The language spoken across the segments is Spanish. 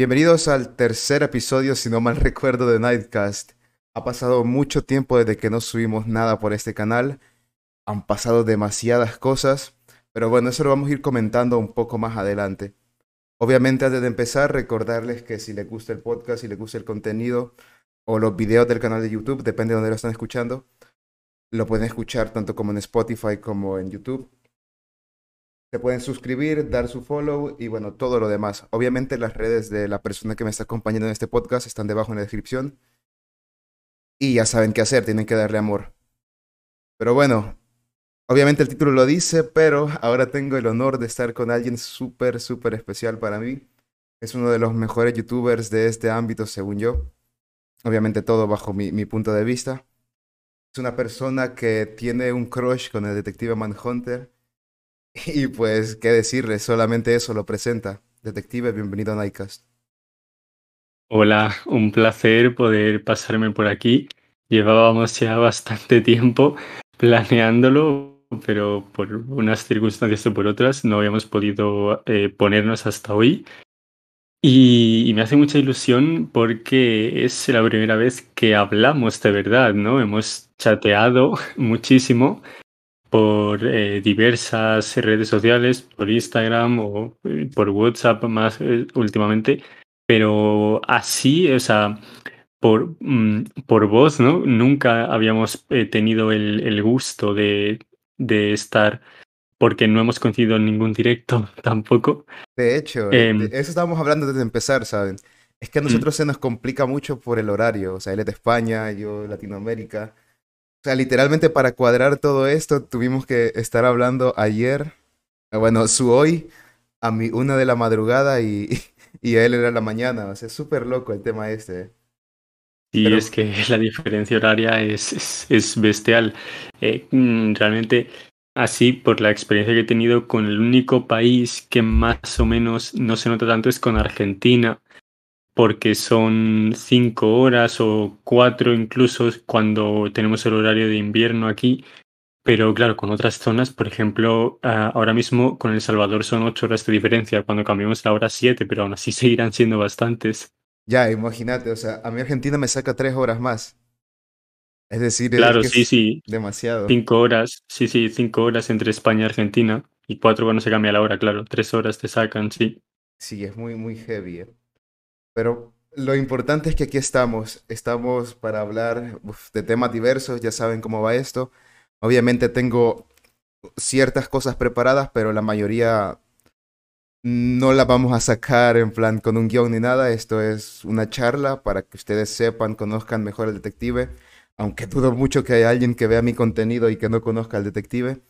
Bienvenidos al tercer episodio, si no mal recuerdo, de Nightcast. Ha pasado mucho tiempo desde que no subimos nada por este canal. Han pasado demasiadas cosas, pero bueno, eso lo vamos a ir comentando un poco más adelante. Obviamente, antes de empezar, recordarles que si les gusta el podcast, si les gusta el contenido o los videos del canal de YouTube, depende de dónde lo están escuchando, lo pueden escuchar tanto como en Spotify como en YouTube. Se pueden suscribir, dar su follow y bueno, todo lo demás. Obviamente las redes de la persona que me está acompañando en este podcast están debajo en la descripción. Y ya saben qué hacer, tienen que darle amor. Pero bueno, obviamente el título lo dice, pero ahora tengo el honor de estar con alguien súper, súper especial para mí. Es uno de los mejores youtubers de este ámbito, según yo. Obviamente todo bajo mi, mi punto de vista. Es una persona que tiene un crush con el detective Manhunter. Y pues, ¿qué decirle? Solamente eso lo presenta. Detective, bienvenido a Nightcast. Hola, un placer poder pasarme por aquí. Llevábamos ya bastante tiempo planeándolo, pero por unas circunstancias o por otras no habíamos podido eh, ponernos hasta hoy. Y, y, me hace mucha ilusión porque es la primera vez que hablamos de verdad, ¿no? Hemos chateado muchísimo por eh, diversas redes sociales, por Instagram o eh, por WhatsApp más eh, últimamente, pero así, o sea, por, mm, por voz, ¿no? Nunca habíamos eh, tenido el, el gusto de, de estar porque no hemos coincidido en ningún directo tampoco. De hecho, Em, de eso estábamos hablando desde empezar, ¿saben? Es que a mm, nosotros se nos complica mucho por el horario. O sea, él es de España, yo Latinoamérica. O sea, literalmente para cuadrar todo esto tuvimos que estar hablando ayer, eh, bueno, su hoy, a mi una de la madrugada y, y a él era la mañana. O sea, es súper loco el tema este. Y Pero es que la diferencia horaria es, es, es bestial. Eh, mm, realmente, así, por la experiencia que he tenido con el único país que más o menos no se nota tanto es con Argentina, porque son cinco horas o cuatro incluso cuando tenemos el horario de invierno aquí. Pero claro, con otras zonas, por ejemplo, ah, ahora mismo con El Salvador son ocho horas de diferencia, cuando cambiamos la hora siete, pero aún así seguirán siendo bastantes. ya, imagínate, o sea, a mí Argentina me saca tres horas más. Es decir, es Claro, que sí, es sí. demasiado. Cinco horas, sí, sí, cinco horas entre España y Argentina. Y cuatro cuando se cambia la hora, claro. Tres horas te sacan, sí. Sí, es muy, muy heavy. eh. Pero lo importante es que aquí estamos. Estamos para hablar de temas diversos, ya saben cómo va esto. Obviamente tengo ciertas cosas preparadas, pero la mayoría no las vamos a sacar en plan con un guion ni nada. Esto es una charla para que ustedes sepan, conozcan mejor al detective. Aunque dudo mucho que haya alguien que vea mi contenido y que no conozca al detective.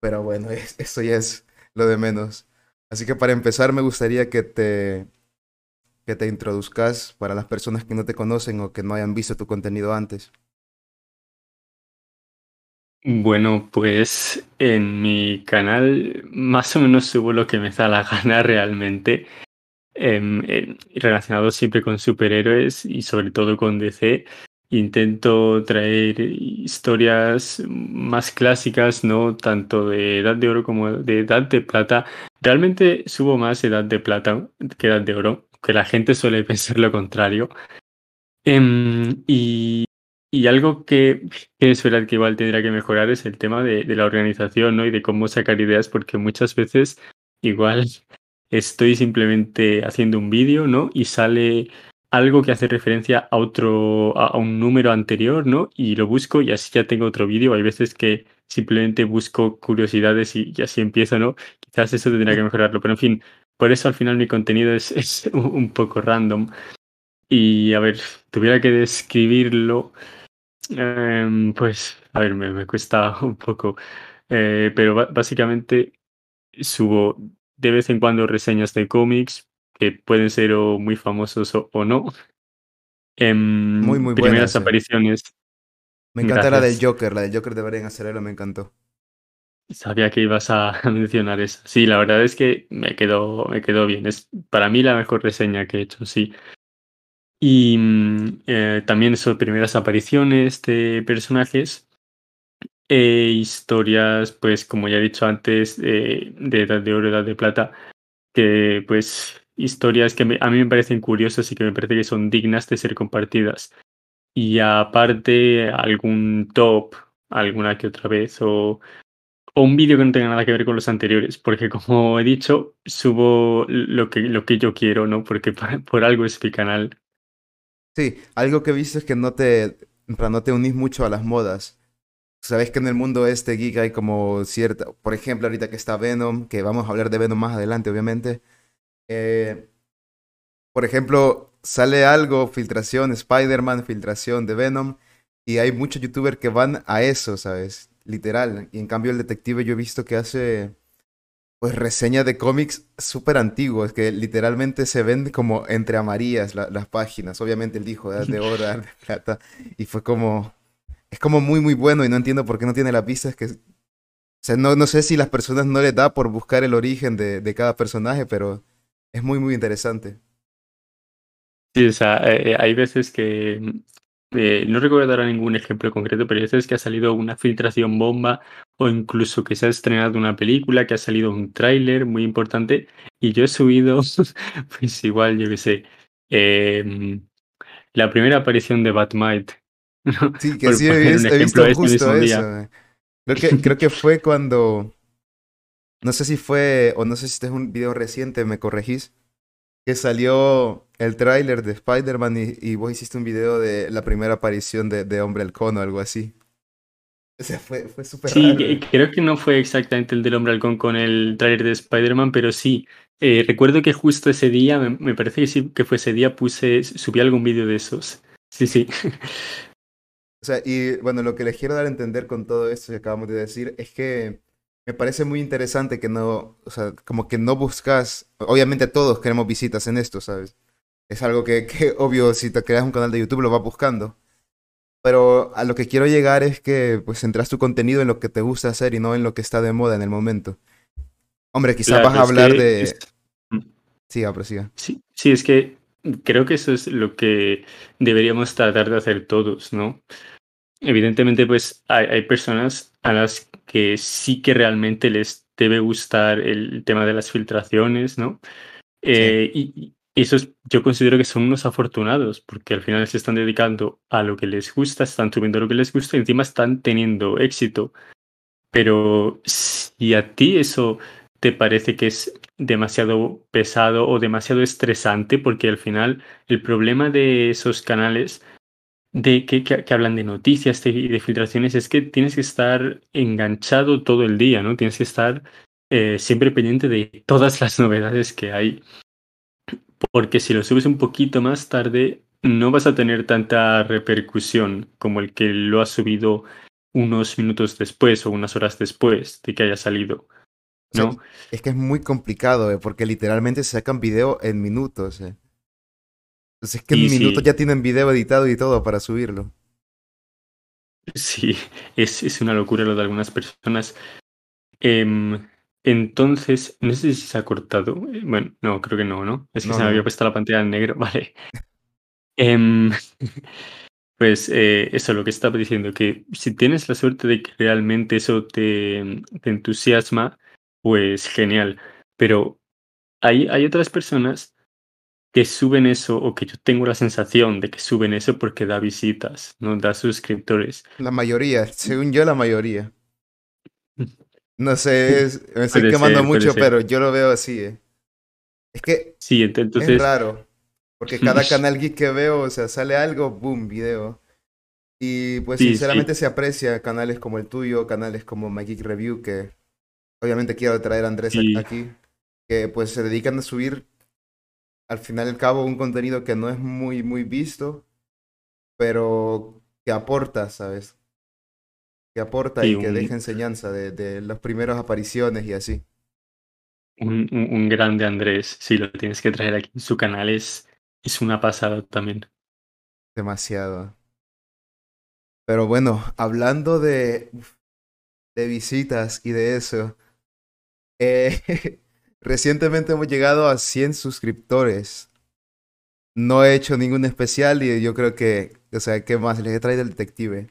Pero bueno, es- eso ya es lo de menos. Así que para empezar me gustaría que te, que te introduzcas para las personas que no te conocen o que no hayan visto tu contenido antes. Bueno, pues en mi canal más o menos subo lo que me da la gana realmente. em, em, relacionado siempre con superhéroes y sobre todo con DC. Intento traer historias más clásicas, no tanto de Edad de Oro como de Edad de Plata. Realmente subo más Edad de Plata que Edad de Oro, que la gente suele pensar lo contrario. Em, y, algo que, que es verdad que igual tendrá que mejorar es el tema de, la organización, ¿no? Y de cómo sacar ideas, porque muchas veces igual estoy simplemente haciendo un vídeo, ¿no? Y sale algo que hace referencia a otro, a un número anterior, ¿no? Y lo busco y así ya tengo otro vídeo. Hay veces que simplemente busco curiosidades y, y así empiezo, ¿no? Quizás eso tendría que mejorarlo, pero en fin, por eso al final mi contenido es, es un poco random. Y a ver, tuviera que describirlo, em, pues, a ver, me, me cuesta un poco, Eh, pero básicamente subo de vez en cuando reseñas de cómics que pueden ser o muy famosos o, o no. Em, Muy, muy primeras buenas. eh. apariciones, Me encanta la del. Joker, la del Joker deberían hacerlo, me encantó. Sabía que ibas a mencionar eso. Sí, la verdad es que me quedó, me quedó bien. Es para mí la mejor reseña que he hecho, sí. Y mm, eh, también son primeras apariciones de personajes e historias, pues como ya he dicho antes, eh, de Edad de Oro, Edad de Plata, que pues historias que a mí me parecen curiosas y que me parece que son dignas de ser compartidas. Y aparte, algún top, alguna que otra vez, o, o un vídeo que no tenga nada que ver con los anteriores, porque como he dicho, subo lo que, lo que yo quiero, ¿no? Porque por, algo es mi canal. Sí, algo que he visto es que no te, no te unís mucho a las modas. Sabes que en el mundo este geek hay como cierta, por ejemplo, ahorita que está Venom, que vamos a hablar de Venom más adelante, obviamente. Eh, por ejemplo, sale algo, filtración, Spider-Man, filtración de Venom, y hay muchos youtubers que van a eso, ¿sabes? Literal. Y en cambio el detective yo he visto que hace pues reseña de cómics súper antiguos, que literalmente se ven como entre amarillas las páginas. Obviamente él dijo, de, oro, de plata, y fue como, es como muy, muy bueno y no entiendo por qué no tiene la pista. Es que, o sea, no, no sé si las personas no les da por buscar el origen de, de cada personaje, pero es muy, muy interesante. Sí, o sea, eh, eh, hay veces que, eh, no recuerdo ahora ningún ejemplo concreto, pero hay veces que ha salido una filtración bomba o incluso que se ha estrenado una película, que ha salido un tráiler muy importante y yo he subido, pues igual, yo qué sé, em, la primera aparición de Batmite Sí, que sí, he, visto justo eso. Creo que, creo que fue cuando. No sé si fue, o no sé si este es un video reciente, me corregís. Que salió el tráiler de Spider-Man y, vos hiciste un video de la primera aparición de, de Hombre Halcón o algo así. O sea, fue, fue súper Sí, creo que no fue exactamente el del Hombre Halcón con el tráiler de Spider-Man, pero sí. Eh, recuerdo que justo ese día, me, me, parece que sí, que fue ese día, puse, subí algún vídeo de esos. Sí, sí. O sea, y bueno, lo que les quiero dar a entender con todo esto que acabamos de decir es que me parece muy interesante que no, o sea, como que no buscas, obviamente todos queremos visitas en esto, ¿sabes? Es algo que, que obvio, si te creas un canal de YouTube lo vas buscando. Pero a lo que quiero llegar es que pues centras tu contenido en lo que te gusta hacer y no en lo que está de moda en el momento. Hombre, quizás vas a hablar de... Mm. Siga, prosiga. Sí, sí, es que creo que eso es lo que deberíamos tratar de hacer todos, ¿no? Evidentemente, pues hay, hay, personas a las que sí que realmente les debe gustar el tema de las filtraciones, ¿no? Eh, y, esos yo considero que son unos afortunados, porque al final se están dedicando a lo que les gusta, están subiendo lo que les gusta y encima están teniendo éxito. Pero si a ti eso te parece que es demasiado pesado o demasiado estresante, porque al final el problema de esos canales de que, que, hablan de noticias y de, filtraciones es que tienes que estar enganchado todo el día, ¿no? Tienes que estar eh, siempre pendiente de todas las novedades que hay. Porque si lo subes un poquito más tarde, no vas a tener tanta repercusión como el que lo ha subido unos minutos después o unas horas después de que haya salido. ¿no? es que es muy complicado, eh, porque literalmente se sacan video en minutos. Eh. Entonces es que en minutos ya tienen video editado y todo para subirlo. Sí, es, es una locura lo de algunas personas. Eh, entonces, no sé si se ha cortado. Eh, bueno, no, creo que no, ¿no? Es que se me había puesto la pantalla en negro. Vale. Eh, pues eh, eso, lo que estaba diciendo, que si tienes la suerte de que realmente eso te, te entusiasma, pues genial. Pero hay, hay otras personas que suben eso o que yo tengo la sensación de que suben eso porque da visitas, no da suscriptores. La mayoría, según yo la mayoría. No sé, me estoy quemando mucho, pero yo lo veo así. Eh. Es que sí, entonces... es raro, porque cada canal geek que veo, o sea, sale algo, boom, video. Y pues sinceramente se aprecia canales como el tuyo, canales como My Geek Review, que obviamente quiero traer a Andrés aquí, que pues se dedican a subir al final y al cabo un contenido que no es muy, muy visto, pero que aporta, ¿sabes? Que aporta y, que deja enseñanza de, de, las primeras apariciones y así. Un, un, grande Andrés, si lo tienes que traer aquí en su canal, es, es una pasada también. Demasiado. Pero bueno, hablando de, de visitas y de eso, eh, Recientemente hemos llegado a 100 suscriptores. No he hecho ningún especial y yo creo que, o sea, ¿qué más? Les he traído el detective.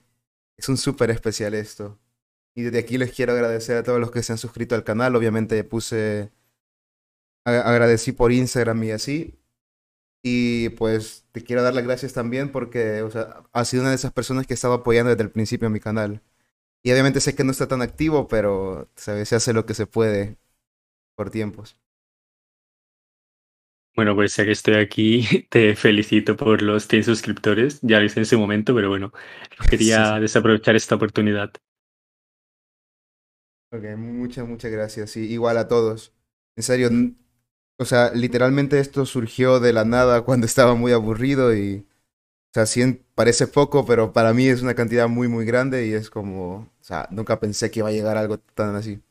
Es un súper especial esto. Y desde aquí les quiero agradecer a todos los que se han suscrito al canal. Obviamente puse agradecí por Instagram y así. Y pues te quiero dar las gracias también porque, o sea, has sido una de esas personas que estaba apoyando desde el principio mi canal. Y obviamente sé que no está tan activo, pero ¿sabes? se hace lo que se puede por tiempos. Bueno, pues ya que estoy aquí, te felicito por los 100 suscriptores. Ya lo hice en su momento, pero bueno, quería desaprovechar esta oportunidad. Ok, muchas, muchas gracias. Y igual a todos. En serio, o sea, literalmente esto surgió de la nada cuando estaba muy aburrido y, o sea, sí parece poco, pero para mí es una cantidad muy, muy grande y es como, o sea, nunca pensé que iba a llegar algo tan así.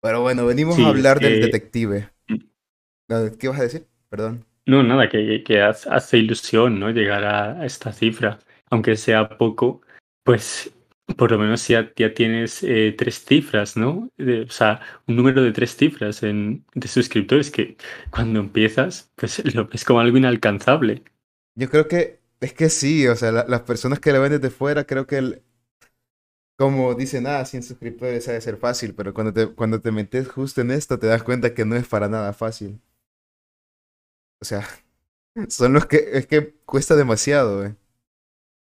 Pero bueno, venimos a hablar del detective. ¿Qué vas a decir? Perdón. No, nada, que, que hace ilusión, ¿no? Llegar a, esta cifra. Aunque sea poco, pues por lo menos ya, ya tienes eh, tres cifras, ¿no? o sea, un número de tres cifras en, de suscriptores que cuando empiezas, pues lo ves como algo inalcanzable. Yo creo que es que sí, o sea, las personas que lo ven desde fuera, creo que el, como dicen, ah, 100 suscriptores ha de ser fácil, pero cuando te, cuando te metes justo en esto te das cuenta que no es para nada fácil. O sea, son los que. Es que cuesta demasiado, eh.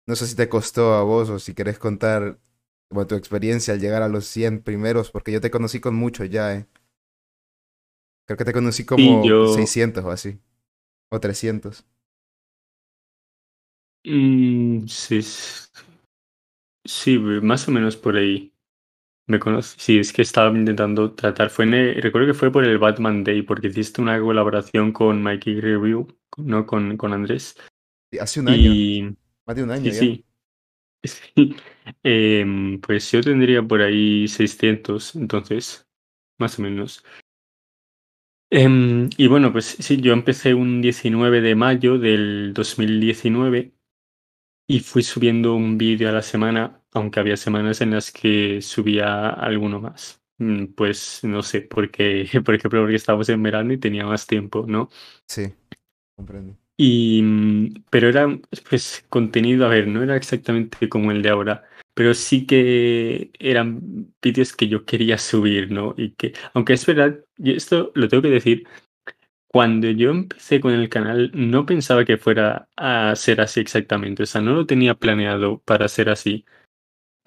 No sé si te costó a vos o si querés contar tu experiencia al llegar a los 100 primeros, porque yo te conocí con mucho ya, eh. Creo que te conocí como 600 o así. O 300. Mm, sí. Sí, más o menos por ahí. Me conocí, sí, es que estaba intentando tratar, fue en recuerdo que fue por el Batman Day, porque hiciste una colaboración con Mikey Review, ¿no? Con, con Andrés. Hace un año. Más de un año sí, ya. Sí. Em, pues yo tendría por ahí 600, entonces, más o menos. Em, y bueno, pues sí, yo empecé un 19 de mayo del 2019 y fui subiendo un vídeo a la semana aunque había semanas en las que subía alguno más. Mm, pues no sé, porque, por ejemplo, porque estábamos en verano y tenía más tiempo, ¿no? Sí, comprendo. Y, mm, pero era, pues, contenido, a ver, no era exactamente como el de ahora, pero sí que eran vídeos que yo quería subir, ¿no? Y que, aunque es verdad, y esto lo tengo que decir, cuando yo empecé con el canal no pensaba que fuera a ser así exactamente, o sea, no lo tenía planeado para ser así.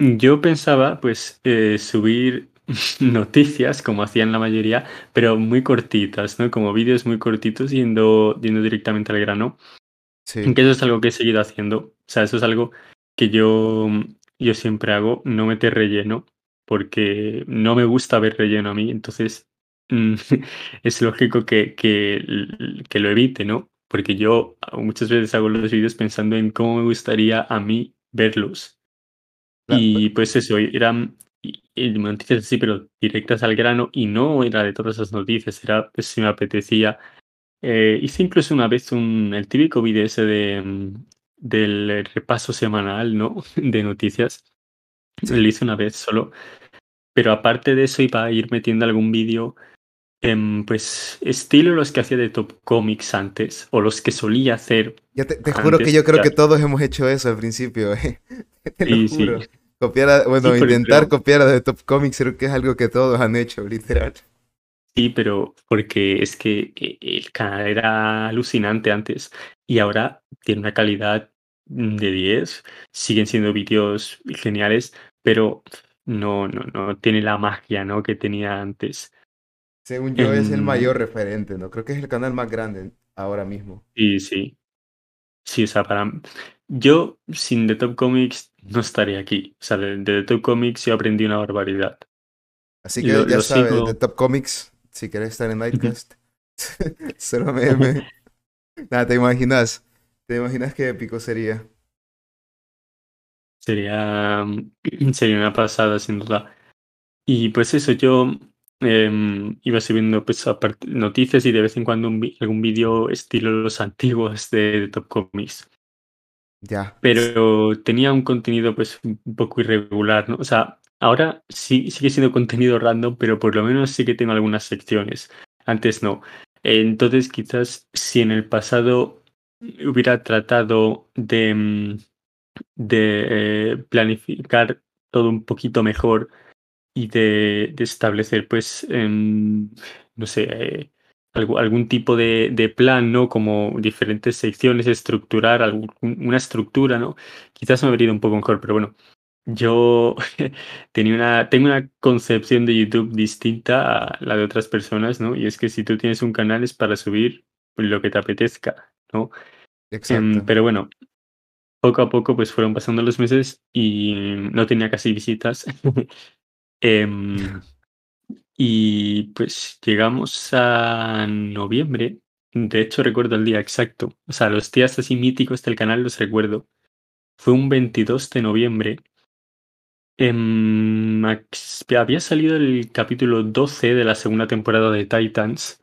Yo pensaba, pues, eh, subir noticias, como hacían la mayoría, pero muy cortitas, ¿no? Como vídeos muy cortitos yendo, yendo directamente al grano. Sí. Que eso es algo que he seguido haciendo. O sea, eso es algo que yo, yo siempre hago, no meter relleno, porque no me gusta ver relleno a mí. Entonces, es lógico que, que, que lo evite, ¿no? Porque yo muchas veces hago los vídeos pensando en cómo me gustaría a mí verlos. Y pues eso, eran noticias así, pero directas al grano, y no era de todas esas noticias, era pues si me apetecía. Eh, hice incluso una vez un, el típico vídeo ese de, mm, del repaso semanal, ¿no? De noticias. Lo hice una vez solo. Pero aparte de eso, iba a ir metiendo algún vídeo, em, pues, estilo los que hacía de Top Comics antes, o los que solía hacer. Ya te, juro que yo creo que todos hemos hecho eso al principio, ¿eh? te lo juro. Copiar, bueno, intentar copiar de Top Comics creo que es algo que todos han hecho, literal. Sí, pero porque es que el canal era alucinante antes y ahora tiene una calidad de 10. Siguen siendo vídeos geniales, pero no, no, no tiene la magia ¿no? que tenía antes. Según yo, es el mayor referente, ¿no? Creo que es el canal más grande ahora mismo. Sí, sí. Sí, o sea, para. Yo, sin The Top Comics, no estaría aquí. O sea, de, The Top Comics yo aprendí una barbaridad. Así que ya sabes, The Top Comics, si querés estar en Nightcast, solo me, Nada, te imaginas. ¿Te imaginas qué épico sería? Sería, sería una pasada, sin duda. Y pues eso, yo Em, iba subiendo pues, noticias y de vez en cuando algún vídeo estilo los antiguos de, Top Comics. Pero tenía un contenido pues un poco irregular, ¿no? O sea, ahora sí sigue siendo contenido random, pero por lo menos sí que tengo algunas secciones. Antes no. Entonces, quizás si en el pasado hubiera tratado de, mm, eh, planificar todo un poquito mejor y de, establecer, pues, em, no sé, eh, algún tipo de, de, plan, ¿no? Como diferentes secciones, estructurar una estructura, ¿no? Quizás me habría ido un poco mejor, pero bueno, yo tenía una, tengo una concepción de YouTube distinta a la de otras personas, ¿no? Y es que si tú tienes un canal es para subir lo que te apetezca, ¿no? Em, Exacto. pero bueno, poco a poco pues fueron pasando los meses y no tenía casi visitas. Em, y pues llegamos a noviembre. De hecho, recuerdo el día exacto. O sea, los días así míticos del canal los recuerdo. Fue un 22 de noviembre. Em, había salido el capítulo 12 de la segunda temporada de Titans.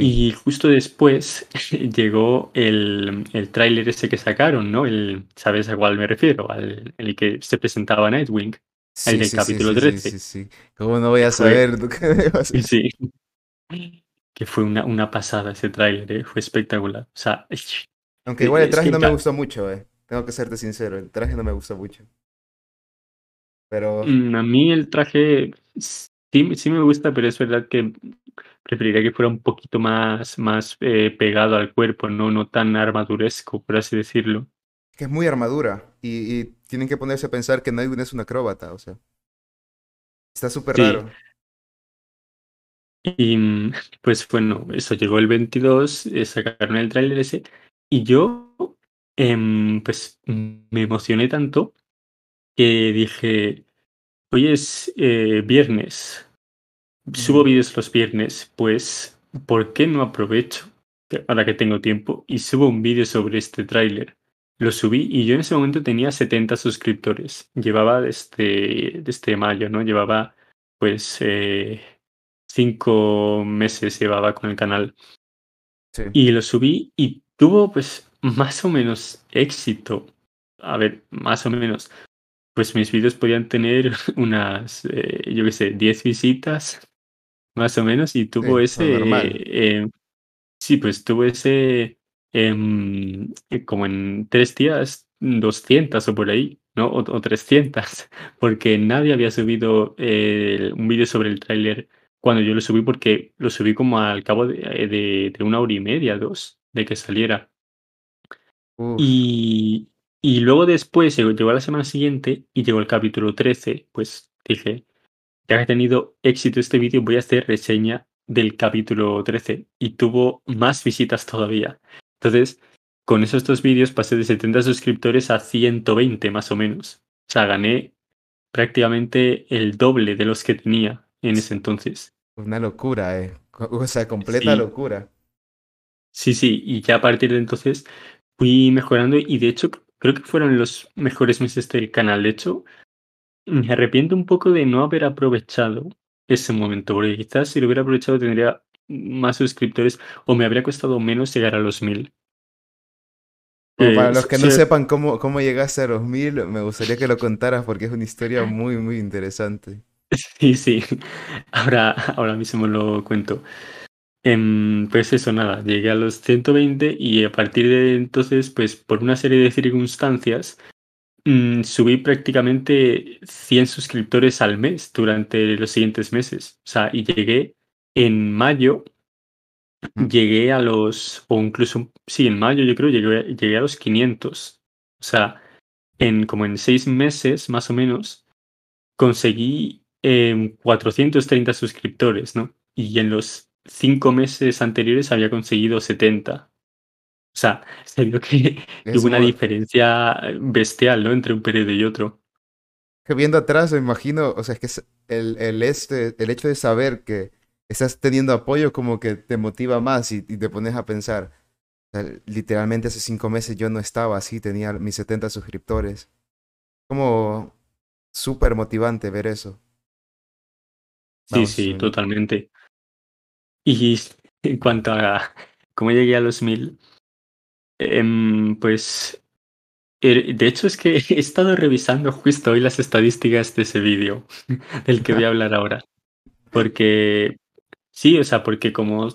Y justo después llegó el, el tráiler ese que sacaron, ¿no? El, ¿Sabes a cuál me refiero? Al el que se presentaba Nightwing. Sí, el capítulo 13. Sí, sí, ¿Cómo no voy a saber? Sí. Que fue una, una pasada ese tráiler, ¿eh? fue espectacular. O sea, Aunque igual el traje no me gustó mucho, eh. Tengo que serte sincero, el traje no me gustó mucho. Pero. Mm, a mí el traje sí, sí me gusta, pero es verdad que preferiría que fuera un poquito más, más eh, pegado al cuerpo, ¿no? no tan armaduresco, por así decirlo. Que es muy armadura y tienen que ponerse a pensar que Nightwing es un acróbata, o sea. Está súper raro. Y pues bueno, eso llegó el 22, eh, sacaron el tráiler ese, y yo em, pues me emocioné tanto que dije, hoy es eh, viernes, subo vídeos los viernes, pues ¿por qué no aprovecho ahora que tengo tiempo y subo un vídeo sobre este tráiler? Lo subí y yo en ese momento tenía 70 suscriptores. Llevaba desde, desde mayo, ¿no? Llevaba pues eh, cinco meses llevaba con el canal. Y lo subí y tuvo pues más o menos éxito. A ver, más o menos. Pues mis vídeos podían tener unas, eh, yo qué sé, 10 visitas, más o menos, y tuvo ese... Eh, sí, pues tuvo ese eh, como en tres días, 200 o por ahí, ¿no? O, 300, porque nadie había subido eh, un vídeo sobre el tráiler cuando yo lo subí, porque lo subí como al cabo de, eh, de, una hora y media, dos, de que saliera. Y, y luego después llegó, llegó, la semana siguiente y llegó el capítulo 13, pues dije, ya que ha tenido éxito este vídeo, voy a hacer reseña del capítulo 13 y tuvo más visitas todavía. Entonces, con esos dos vídeos pasé de 70 suscriptores a 120 más o menos. O sea, gané prácticamente el doble de los que tenía en ese entonces. Una locura, eh. O sea, completa locura. Sí, sí, y ya a partir de entonces fui mejorando y de hecho creo que fueron los mejores meses del canal. De hecho, me arrepiento un poco de no haber aprovechado ese momento, porque quizás si lo hubiera aprovechado tendría más suscriptores o me habría costado menos llegar a los mil. para los que no sepan cómo, cómo llegaste a los mil, me gustaría que lo contaras porque es una historia muy, muy interesante. Sí, sí. Ahora, ahora mismo lo cuento. Em, pues eso, nada, llegué a los 120 y a partir de entonces, pues por una serie de circunstancias, mm, subí prácticamente 100 suscriptores al mes durante los siguientes meses. O sea, y llegué en mayo llegué a los, o incluso, sí, en mayo yo creo, llegué, llegué a los 500. O sea, en como en seis meses más o menos, conseguí 430 em, suscriptores, ¿no? Y en los cinco meses anteriores había conseguido 70. O sea, se vio que hubo una diferencia bestial, ¿no? Entre un periodo y otro. Que viendo atrás, me imagino, o sea, es que el, el, este, el hecho de saber que estás teniendo apoyo como que te motiva más y, te pones a pensar. literalmente hace cinco meses yo no estaba así, tenía mis 70 suscriptores. Como súper motivante ver eso. sí, sí, totalmente. Y en cuanto a cómo llegué a los mil, em, pues er, de hecho es que he estado revisando justo hoy las estadísticas de ese vídeo del que voy a hablar ahora. Porque Sí, o sea, porque como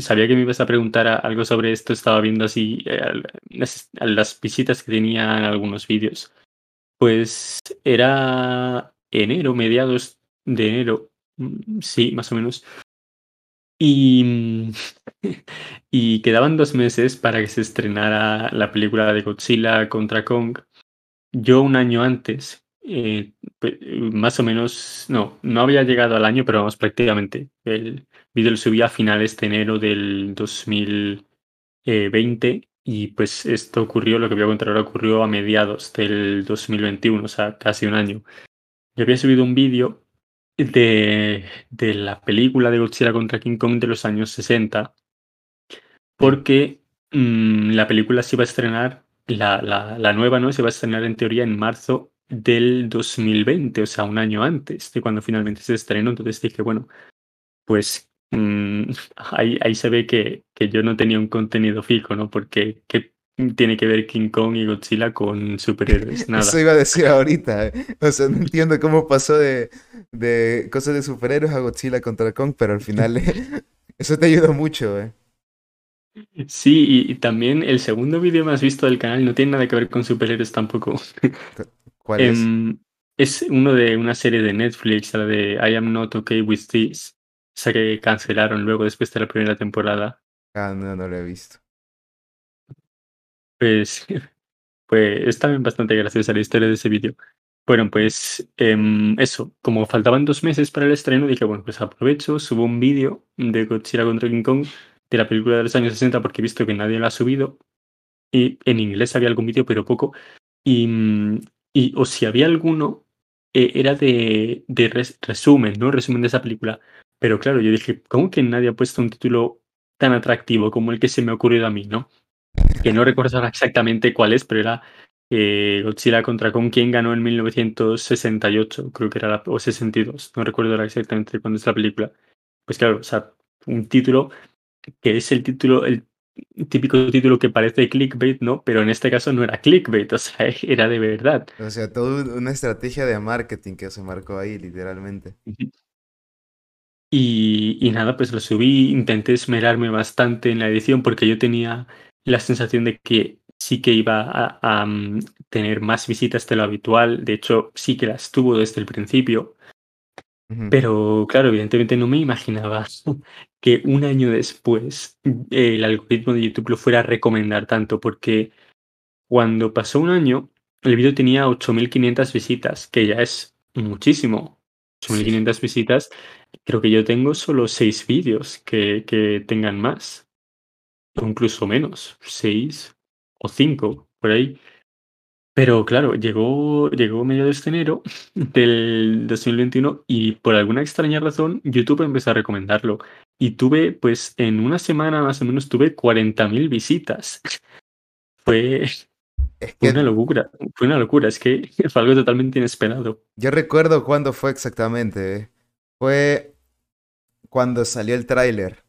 sabía que me ibas a preguntar algo sobre esto, estaba viendo así eh, las, visitas que tenía en algunos vídeos. Pues era enero, mediados de enero, mm, sí, más o menos. Y, y quedaban dos meses para que se estrenara la película de Godzilla contra Kong. Yo un año antes, eh, más o menos, no, no había llegado al año, pero vamos, prácticamente. El lo subí a finales de enero del 2020 y pues esto ocurrió, lo que voy a contar ahora ocurrió a mediados del 2021, o sea, casi un año. Yo había subido un vídeo de, de la película de Godzilla contra King Kong de los años 60, porque mmm, la película se iba a estrenar, la, la, la nueva, ¿no? Se iba a estrenar en teoría en marzo del 2020, o sea, un año antes de cuando finalmente se estrenó. Entonces dije, bueno, pues mmm, ahí, ahí se ve que, que yo no tenía un contenido fijo, ¿no? Porque ¿qué tiene que ver King Kong y Godzilla con superhéroes? Nada. Eso iba a decir ahorita. ¿eh? O sea, no entiendo cómo pasó de, de cosas de superhéroes a Godzilla contra Kong, pero al final eso te ayudó mucho, ¿eh? Sí, y, y también el segundo vídeo más visto del canal no tiene nada que ver con superhéroes tampoco. ¿Cuál es? Em, es uno de una serie de Netflix, la de I Am Not Okay With This, esa que cancelaron luego después de la primera temporada. Ah, no, no lo he visto. Pues, pues es también bastante graciosa la historia de ese vídeo. Bueno, pues em, eso, como faltaban dos meses para el estreno, dije, bueno, pues aprovecho, subo un vídeo de Godzilla contra King Kong de la película de los años 60 porque he visto que nadie lo ha subido. Y en inglés había algún vídeo, pero poco. Y, mm, y o si había alguno, eh, era de, de res- resumen, ¿no? Resumen de esa película. Pero claro, yo dije, ¿cómo que nadie ha puesto un título tan atractivo como el que se me ha ocurrido a mí, ¿no? Que no recuerdo ahora exactamente cuál es, pero era eh, Godzilla contra Kong, quien ganó en 1968, creo que era la, o 62, no recuerdo ahora exactamente cuándo es la película. Pues claro, o sea, un título que es el título, el típico título que parece clickbait, ¿no? Pero en este caso no era clickbait, o sea, era de verdad. O sea, toda una estrategia de marketing que se marcó ahí, literalmente. Y, y nada, pues lo subí, intenté esmerarme bastante en la edición porque yo tenía la sensación de que sí que iba a, a, um, tener más visitas de lo habitual, de hecho sí que las tuvo desde el principio, pero claro, evidentemente no me imaginaba que un año después eh, el algoritmo de YouTube lo fuera a recomendar tanto, porque cuando pasó un año, el vídeo tenía 8.500 visitas, que ya es muchísimo. Sí. 8.500 visitas, creo que yo tengo solo 6 vídeos que, que tengan más, o incluso menos, 6 o 5, por ahí. Pero claro, llegó, llegó mediados de enero del 2021 y por alguna extraña razón YouTube empezó a recomendarlo. Y tuve, pues en una semana más o menos, tuve 40.000 visitas. Fue, Es fue una locura, fue una locura, es que fue algo totalmente inesperado. yo recuerdo cuándo fue exactamente. ¿eh? Fue cuando salió el tráiler.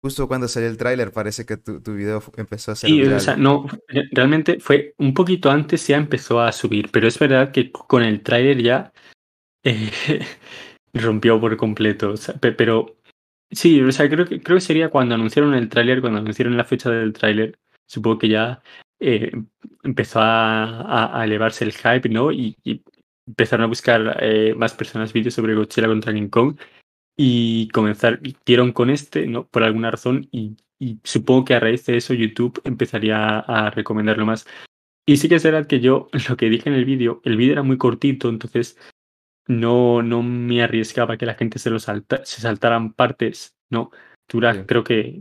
Justo cuando salió el tráiler parece que tu, tu video empezó a ser Sí, o sea, no, re- realmente fue un poquito antes ya empezó a subir, pero es verdad que con el tráiler ya eh, rompió por completo. o sea, pe- pero sí, o sea, creo que, creo que sería cuando anunciaron el tráiler, cuando anunciaron la fecha del tráiler, supongo que ya eh, empezó a, a- a elevarse el hype, ¿no? Y, y empezaron a buscar eh, más personas vídeos sobre Godzilla contra King Kong y comenzar, dieron con este, ¿no? Por alguna razón, y, y supongo que a raíz de eso YouTube empezaría a, a recomendarlo más. Y sí que es verdad que yo, lo que dije en el vídeo, el vídeo era muy cortito, entonces no, no me arriesgaba que la gente se lo salta, se saltaran partes, ¿no? Dura, Sí. creo que,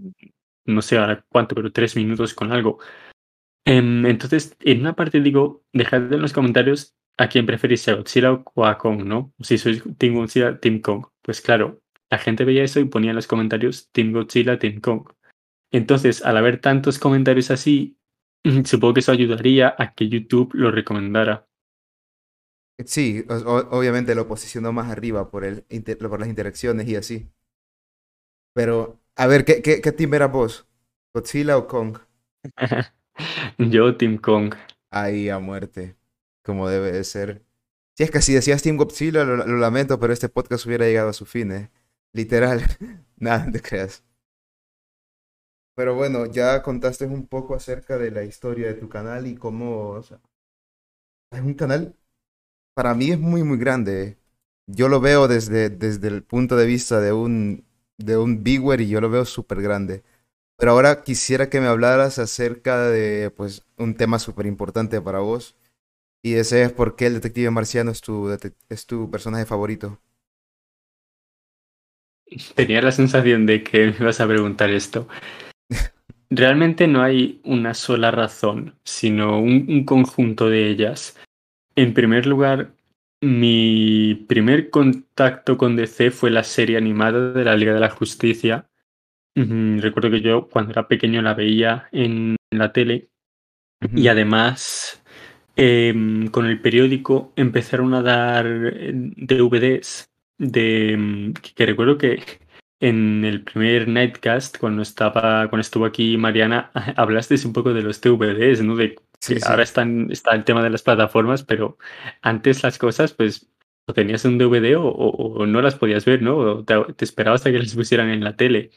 no sé ahora cuánto, pero tres minutos con algo. Em, entonces, en una parte digo, dejad en los comentarios a quién preferís, a Godzilla o a Kong, ¿no? Si sois Team Godzilla, Team Kong. Pues claro, la gente veía eso y ponía en los comentarios Team Godzilla, Team Kong. Entonces, al haber tantos comentarios así, supongo que eso ayudaría a que YouTube lo recomendara. Sí, obviamente lo posicionó más arriba por, el, por las interacciones y así. Pero, a ver, ¿qué, qué, qué team eras vos? ¿Godzilla o Kong? Yo, Team Kong. Ahí a muerte, como debe de ser. Si es que si decías Team Godzilla, lo, lo lamento, pero este podcast hubiera llegado a su fin, ¿eh? Literal. Nada, no te creas. Pero bueno, ya contaste un poco acerca de la historia de tu canal y cómo, o sea, es un canal, para mí es muy, muy grande. ¿eh? Yo lo veo desde, desde el punto de vista de un de un viewer y yo lo veo súper grande. Pero ahora quisiera que me hablaras acerca de pues un tema súper importante para vos. Y ese es por qué el detective marciano es tu, es tu personaje favorito. Tenía la sensación de que me ibas a preguntar esto. Realmente no hay una sola razón, sino un, conjunto de ellas. En primer lugar, mi primer contacto con DC fue la serie animada de la Liga de la Justicia. recuerdo que yo cuando era pequeño la veía en la tele y además em, con el periódico empezaron a dar eh, DVDs de mm, que recuerdo que en el primer Nightcast, cuando estaba, cuando estuvo aquí Mariana, hablaste un poco de los DVDs, ¿no? De que ahora están, está el tema de las plataformas, pero antes las cosas, pues, o tenías un DVD o, no las podías ver, ¿no? O te, esperabas a que las pusieran en la tele.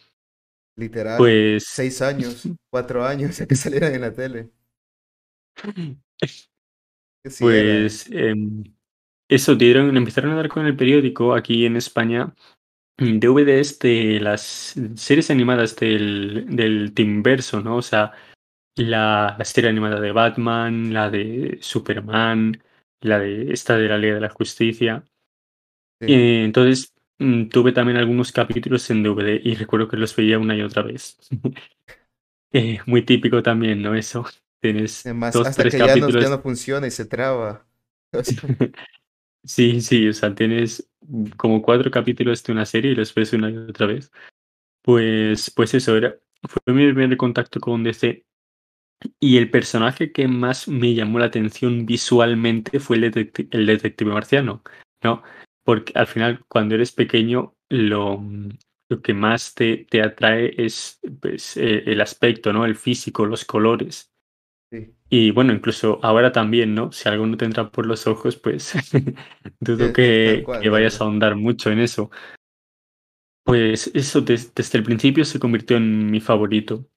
Literal. Pues. Seis años, cuatro años a que salieran en la tele. pues. Em, eso, dieron, empezaron a dar con el periódico aquí en España DVDs de las series animadas del, del Verso, ¿no? O sea, la, la, serie animada de Batman, la de Superman, la de esta de la Liga de la Justicia. Eh, entonces, mm, tuve también algunos capítulos en DVD y recuerdo que los veía una y otra vez. Eh, muy típico también, ¿no? Eso. Tienes Además, hasta que ya no, ya no funciona y se traba. Sí, sí, o sea, tienes como cuatro capítulos de una serie y los ves una y otra vez. Pues, pues eso era, fue mi primer contacto con DC. Y el personaje que más me llamó la atención visualmente fue el, detective marciano, ¿no? Porque al final, cuando eres pequeño, lo, lo que más te, te atrae es pues, eh, el aspecto, ¿no? El físico, los colores. Y bueno, incluso ahora también, ¿no? Si algo no te entra por los ojos, pues dudo que, vayas a ahondar mucho en eso. Pues eso desde, el principio se convirtió en mi favorito.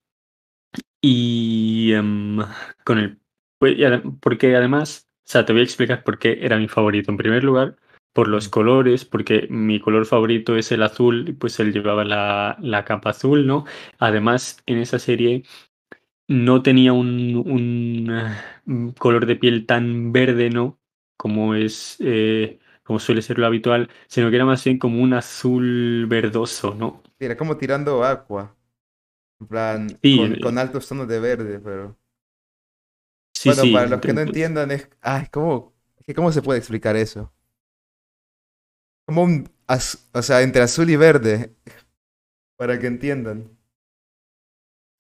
Y em, con el. Pues, porque además, o sea, te voy a explicar por qué era mi favorito. En primer lugar, por los colores, porque mi color favorito es el azul, pues él llevaba la, la capa azul, ¿no? Además, en esa serie no tenía un, un, color de piel tan verde, ¿no? Como es, eh, como suele ser lo habitual, sino que era más bien como un azul verdoso, ¿no? Era como tirando agua. En plan, con, altos tonos de verde, pero. Sí, bueno, para los que no entiendan, es. Ay, ¿cómo, ¿cómo se puede explicar eso? Como un. O sea, entre azul y verde. Para que entiendan.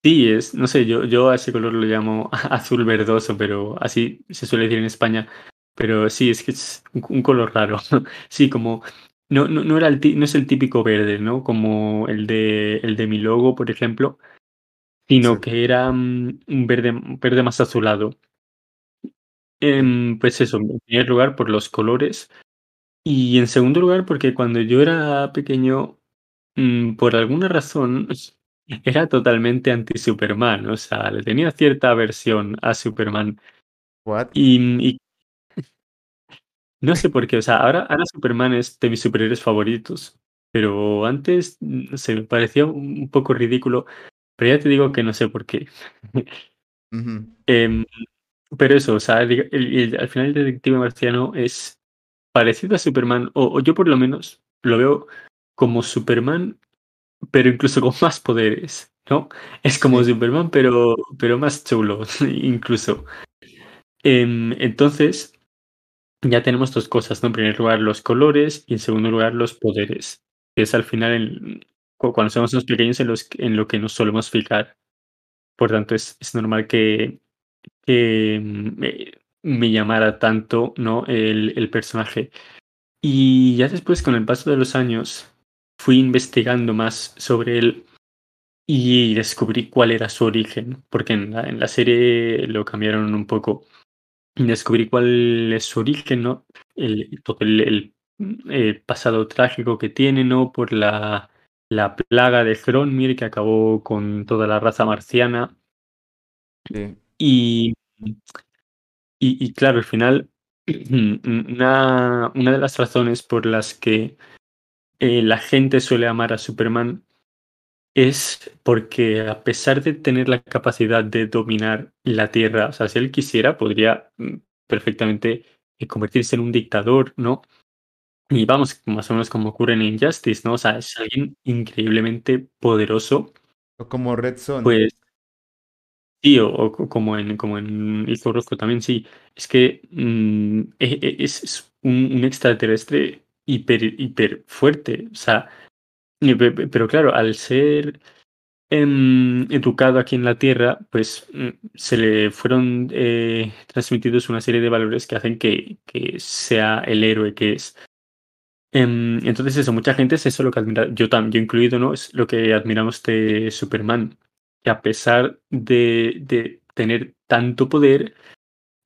Sí, es, no sé, yo, yo a ese color lo llamo azul verdoso, pero así se suele decir en España. Pero sí, es que es un, color raro. Sí, como no, no, no, era el, no es el típico verde, ¿no? Como el de, el de mi logo, por ejemplo, sino que era mm, un verde, verde más azulado. Em, pues eso, en primer lugar por los colores y en segundo lugar porque cuando yo era pequeño, mm, por alguna razón, era totalmente anti-Superman, o sea, le tenía cierta aversión a Superman. What? Y, no sé por qué, o sea, ahora, ahora Superman es de mis superhéroes favoritos, pero antes se me parecía un poco ridículo, pero ya te digo que no sé por qué. Em, pero eso, o sea, al final el detective marciano es parecido a Superman, o yo por lo menos lo veo como Superman pero incluso con más poderes, ¿no? Es como Superman, pero, pero más chulo, incluso. Em, entonces, ya tenemos dos cosas, ¿no? En primer lugar, los colores y en segundo lugar, los poderes. Que es al final, cuando somos los pequeños, en, los, en lo que nos solemos fijar. Por tanto, es, es normal que, que me, me, llamara tanto, ¿no? El, el personaje. Y ya después, con el paso de los años, fui investigando más sobre él y descubrí cuál era su origen, porque en la, en la serie lo cambiaron un poco. Y descubrí cuál es su origen, ¿no? El, todo el, el, pasado trágico que tiene, ¿no? Por la, la plaga de Hronmir que acabó con toda la raza marciana. Y, y, y, claro, al final, una, una de las razones por las que eh, la gente suele amar a Superman es porque a pesar de tener la capacidad de dominar la Tierra, o sea, si él quisiera, podría mm, perfectamente eh, convertirse en un dictador, ¿no? Y vamos, más o menos como ocurre en Injustice, ¿no? O sea, es alguien increíblemente poderoso. O como Red Son. Pues sí, o, como en como en Hizo Rosco también, sí. Es que mm, e, e, es, un, extraterrestre hiper, hiper fuerte. O sea, pero claro, al ser em, educado aquí en la Tierra, pues mm, se le fueron eh, transmitidos una serie de valores que hacen que, que sea el héroe que es. Em, entonces eso, mucha gente es eso lo que admira, yo también, yo incluido, ¿no? Es lo que admiramos de Superman, que a pesar de, de tener tanto poder,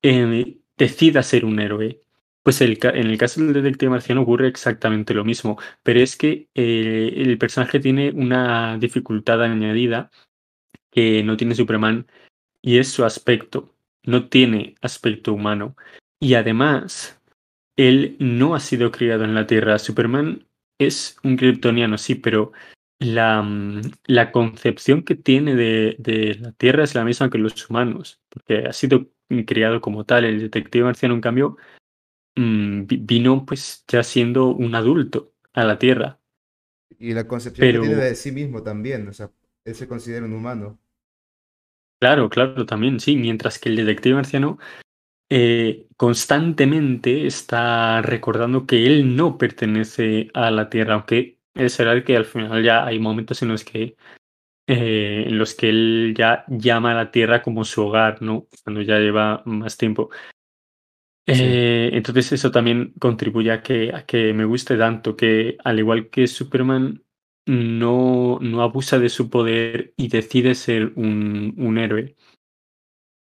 eh, decida ser un héroe. Pues en el caso del detective marciano ocurre exactamente lo mismo, pero es que eh, el personaje tiene una dificultad añadida que no tiene Superman y es su aspecto. No tiene aspecto humano. Y además, él no ha sido criado en la Tierra. Superman es un kryptoniano, sí, pero la, mm, la concepción que tiene de, de, la Tierra es la misma que los humanos, porque ha sido criado como tal. El detective marciano, en cambio, Mm, vino pues ya siendo un adulto a la Tierra. Y la concepción que tiene de sí mismo también, o sea, él se considera un humano. Claro, claro, también, sí, mientras que el detective marciano eh, constantemente está recordando que él no pertenece a la Tierra, aunque es verdad que al final ya hay momentos en los que eh, en los que él ya llama a la Tierra como su hogar, ¿no? Cuando ya lleva más tiempo. Eh, entonces eso también contribuye a que, a que me guste tanto, que al igual que Superman no, no abusa de su poder y decide ser un, un héroe.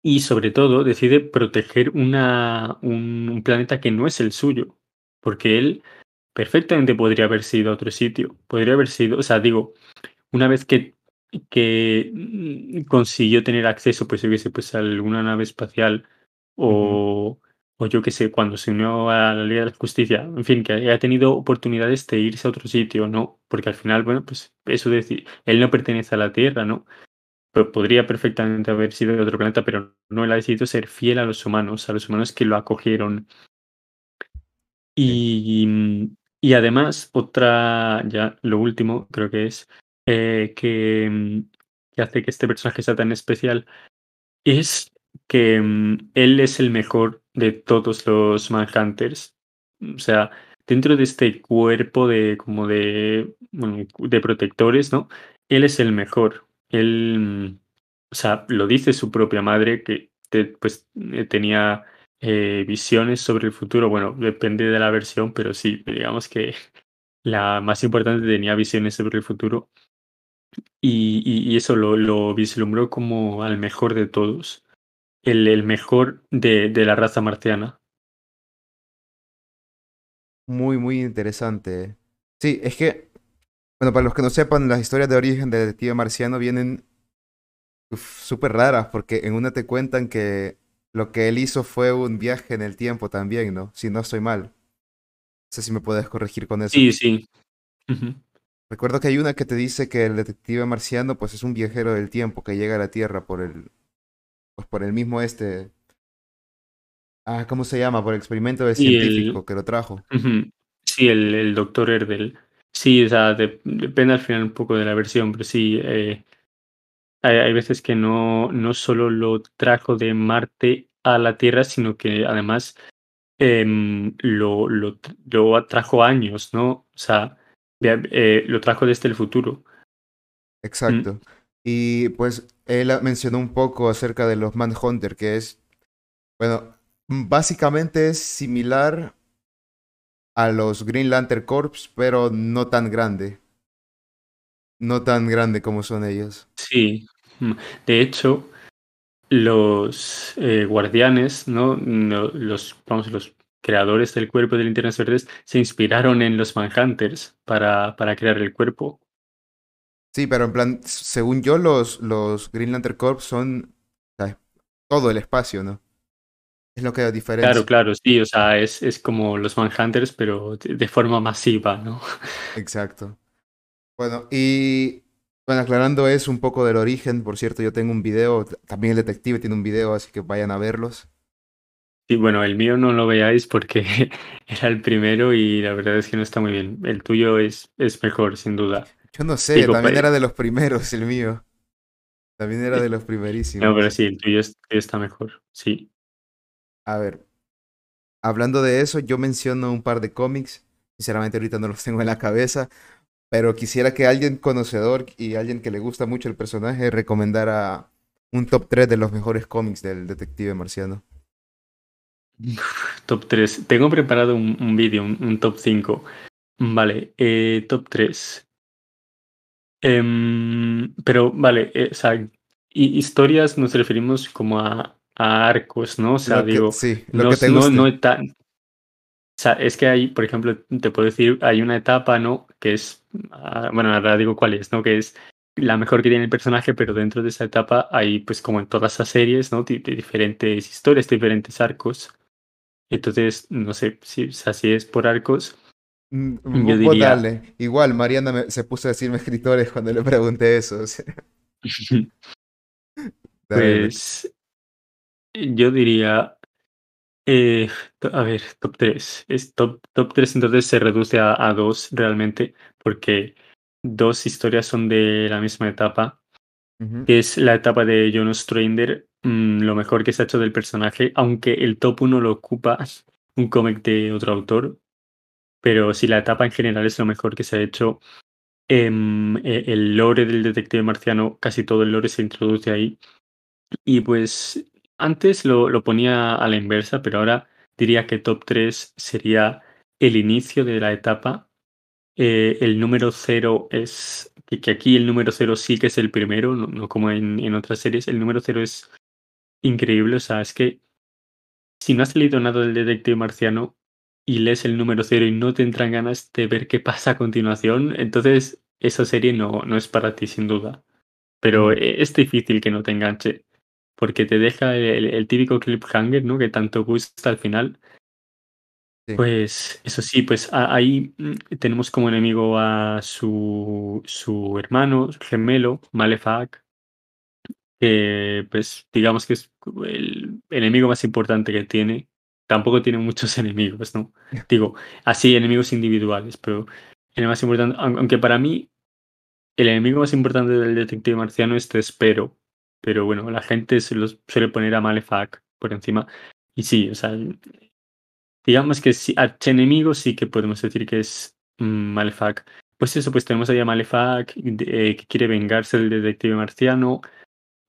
Y sobre todo decide proteger una, un, planeta que no es el suyo, porque él perfectamente podría haber sido a otro sitio, podría haber sido, o sea, digo, una vez que, que mm, consiguió tener acceso, pues yo qué sé, pues a alguna nave espacial o o yo que sé, cuando se unió a la Liga de la Justicia, en fin, que haya tenido oportunidades de irse a otro sitio, ¿no? Porque al final, bueno, pues eso de decir, él no pertenece a la Tierra, ¿no? Pues podría perfectamente haber sido de otro planeta, pero no él ha decidido ser fiel a los humanos, a los humanos que lo acogieron. Y, y además, otra, ya lo último, creo que es, eh, que, que hace que este personaje sea tan especial, es que mm, él es el mejor de todos los Manhunters. O sea, dentro de este cuerpo de como de, de protectores, ¿no? Él es el mejor. Él, mm, o sea, lo dice su propia madre que pues eh, tenía eh, visiones sobre el futuro. Bueno, depende de la versión, pero sí, digamos que la más importante tenía visiones sobre el futuro. Y, y, eso lo, lo vislumbró como al mejor de todos el, el mejor de, de, la raza marciana. Muy, muy interesante. Sí, es que, bueno, para los que no sepan, las historias de origen del detective marciano vienen súper raras, porque en una te cuentan que lo que él hizo fue un viaje en el tiempo también, ¿no? Si no estoy mal. No sé si me puedes corregir con eso. Sí, sí. Recuerdo que hay una que te dice que el detective marciano pues es un viajero del tiempo que llega a la Tierra por el, pues, por el mismo este... Ah, ¿cómo se llama? Por el experimento del científico que lo trajo. Sí, el, el doctor Erdel. Sí, o sea, depende al final un poco de la versión, pero sí, eh, hay, hay, veces que no, no solo lo trajo de Marte a la Tierra, sino que además eh, lo, lo, lo, trajo años, ¿no? O sea, eh, lo trajo desde el futuro. Exacto. Mm. Y pues él mencionó un poco acerca de los Manhunter, que es, bueno, básicamente es similar a los Green Lantern Corps, pero no tan grande. No tan grande como son ellos. Sí, mm, de hecho, los eh, guardianes, ¿no? Los, vamos, los creadores del cuerpo del Internet Verdes se inspiraron en los Manhunters para, para crear el cuerpo. Sí, pero en plan, según yo, los, los Green Lantern Corps son todo el espacio, ¿no? Es lo que da diferencia. Claro, claro, sí, o sea, es, es como los Manhunters, pero de, forma masiva, ¿no? Exacto. Bueno, y Bueno, aclarando eso un poco del origen, por cierto, yo tengo un video, también el detective tiene un video, así que vayan a verlos. Sí, bueno, el mío no lo veáis porque era el primero y la verdad es que no está muy bien. El tuyo es, es mejor, sin duda. Yo no sé, también era de los primeros el mío. También era de los primerísimos. No, pero sí, el tuyo es- está mejor. Sí. A ver, hablando de eso, yo menciono un par de cómics. Sinceramente ahorita no los tengo en la cabeza, pero quisiera que alguien conocedor y alguien que le gusta mucho el personaje recomendara un top 3 de los mejores cómics del detective marciano. Top 3. Tengo preparado un, un vídeo, un, un top 5. Vale, eh, top 3. Em, pero vale, eh, o sea, hi- historias nos referimos como a, a arcos, ¿no? O sea, que- digo, sí, lo no, que te no, guste. no es tan. O sea, es que hay, por ejemplo, te puedo decir, hay una etapa, ¿no? Que es, ah, bueno, ahora digo cuál es, ¿no? Que es la mejor que tiene el personaje, pero dentro de esa etapa hay, pues como en todas esas series, ¿no? Di- diferentes historias, diferentes arcos. Entonces, no sé si, o sea, si es por arcos. Mm, Yo diría-. Igual, Mariana me- se puso a decirme escritores cuando le pregunté eso. o sea, dale, Pues yo diría, eh, a ver, top 3. Es top, top 3 entonces se reduce a, a dos realmente, porque dos historias son de la misma etapa, que es la etapa de Jonas Strander, mm, lo mejor que se ha hecho del personaje, aunque el top 1 lo ocupa un cómic de otro autor, pero sí, la etapa en general es lo mejor que se ha hecho. Em, e- el lore del detective marciano, casi todo el lore se introduce ahí. Y pues antes lo, lo ponía a la inversa, pero ahora diría que top 3 sería el inicio de la etapa. Eh, el número 0 es, que, aquí el número 0 sí que es el primero, no, no como en, en otras series. El número 0 es increíble, o sea, es que si no has leído nada del detective marciano y lees el número 0 y no te entran ganas de ver qué pasa a continuación, entonces esa serie no, no es para ti sin duda. Pero Mm. eh, es difícil que no te enganche, porque te deja el, el típico cliffhanger, ¿no? Que tanto gusta al final. Sí. Pues eso sí, pues a- ahí mm, tenemos como enemigo a su, su hermano gemelo, Malefac, que pues digamos que es el enemigo más importante que tiene. Tampoco tiene muchos enemigos, ¿no? Digo, así enemigos individuales, pero el más importante, aun- aunque para mí el enemigo más importante del detective marciano es Tespero, pero bueno, la gente se los suele poner a Malefac por encima. Y sí, o sea, digamos que sí, archienemigo sí que podemos decir que es mm, Malefac. Pues eso, pues tenemos ahí a Malefac eh, que quiere vengarse del detective marciano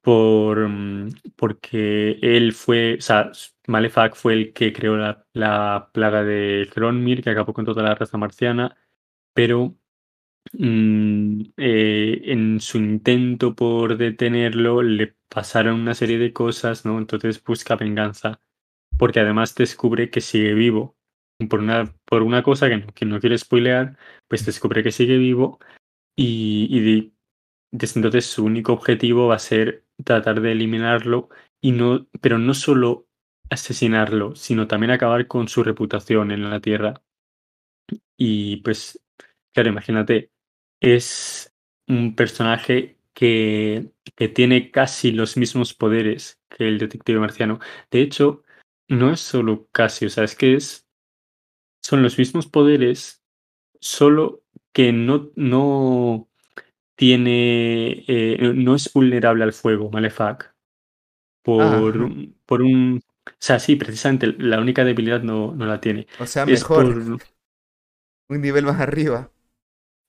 por mm, porque él fue, o sea, Malefac fue el que creó la, la plaga de Gronmir, que acabó con toda la raza marciana, pero mm, eh, en su intento por detenerlo le pasaron una serie de cosas, ¿no? Entonces busca venganza, porque además descubre que sigue vivo. Por una, por una cosa que no, que no spoilear, pues descubre que sigue vivo y, desde entonces su único objetivo va a ser tratar de eliminarlo y no, pero no solo asesinarlo, sino también acabar con su reputación en la Tierra. Y pues, claro, imagínate, es un personaje que, que tiene casi los mismos poderes que el detective marciano. De hecho, no es solo casi, o sea, es que es, son los mismos poderes, solo que no, no tiene, eh, no es vulnerable al fuego, Malefac. Por, Ah, un- por un... O sea, sí, precisamente, la única debilidad no, no la tiene. o sea, Es mejor, por, un nivel más arriba.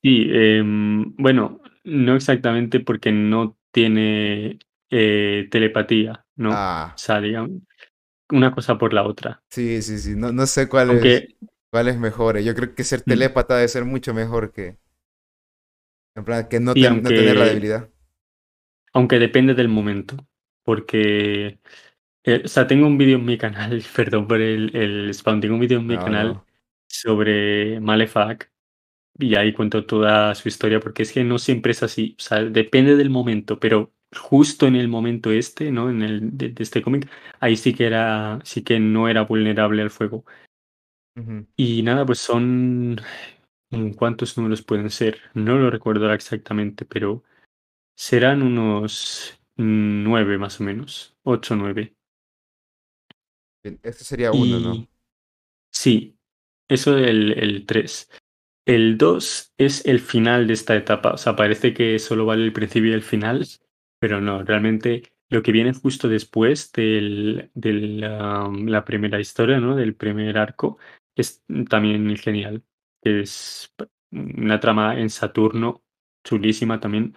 Sí, em, bueno, no exactamente porque no tiene eh, telepatía, ¿no? O Ah, sea, digamos, una cosa por la otra. sí, sí, sí. No, no sé cuál es, Aunque, cuál es mejor. Yo creo que ser Mm. telépata debe ser mucho mejor que, en plan, que no, tener la debilidad. aunque depende del momento. Porque, eh, o sea, tengo un vídeo en mi canal, perdón por el, el spam, tengo un vídeo en mi No, canal no. sobre Malefac y ahí cuento toda su historia porque es que no siempre es así, o sea, depende del momento, pero justo en el momento este, ¿no? En el de, de este cómic, ahí sí que era, sí que no era vulnerable al fuego. Y nada, pues son, ¿cuántos números pueden ser? No lo recuerdo ahora exactamente, pero serán unos nueve más o menos, ocho, nueve. Este sería uno, ¿no? Sí, eso el, el 3. El 2 es el final de esta etapa, o sea, parece que solo vale el principio y el final, pero no, realmente lo que viene justo después de la, primera historia, ¿no? Del primer arco, es también genial. Es una trama en Saturno, chulísima también.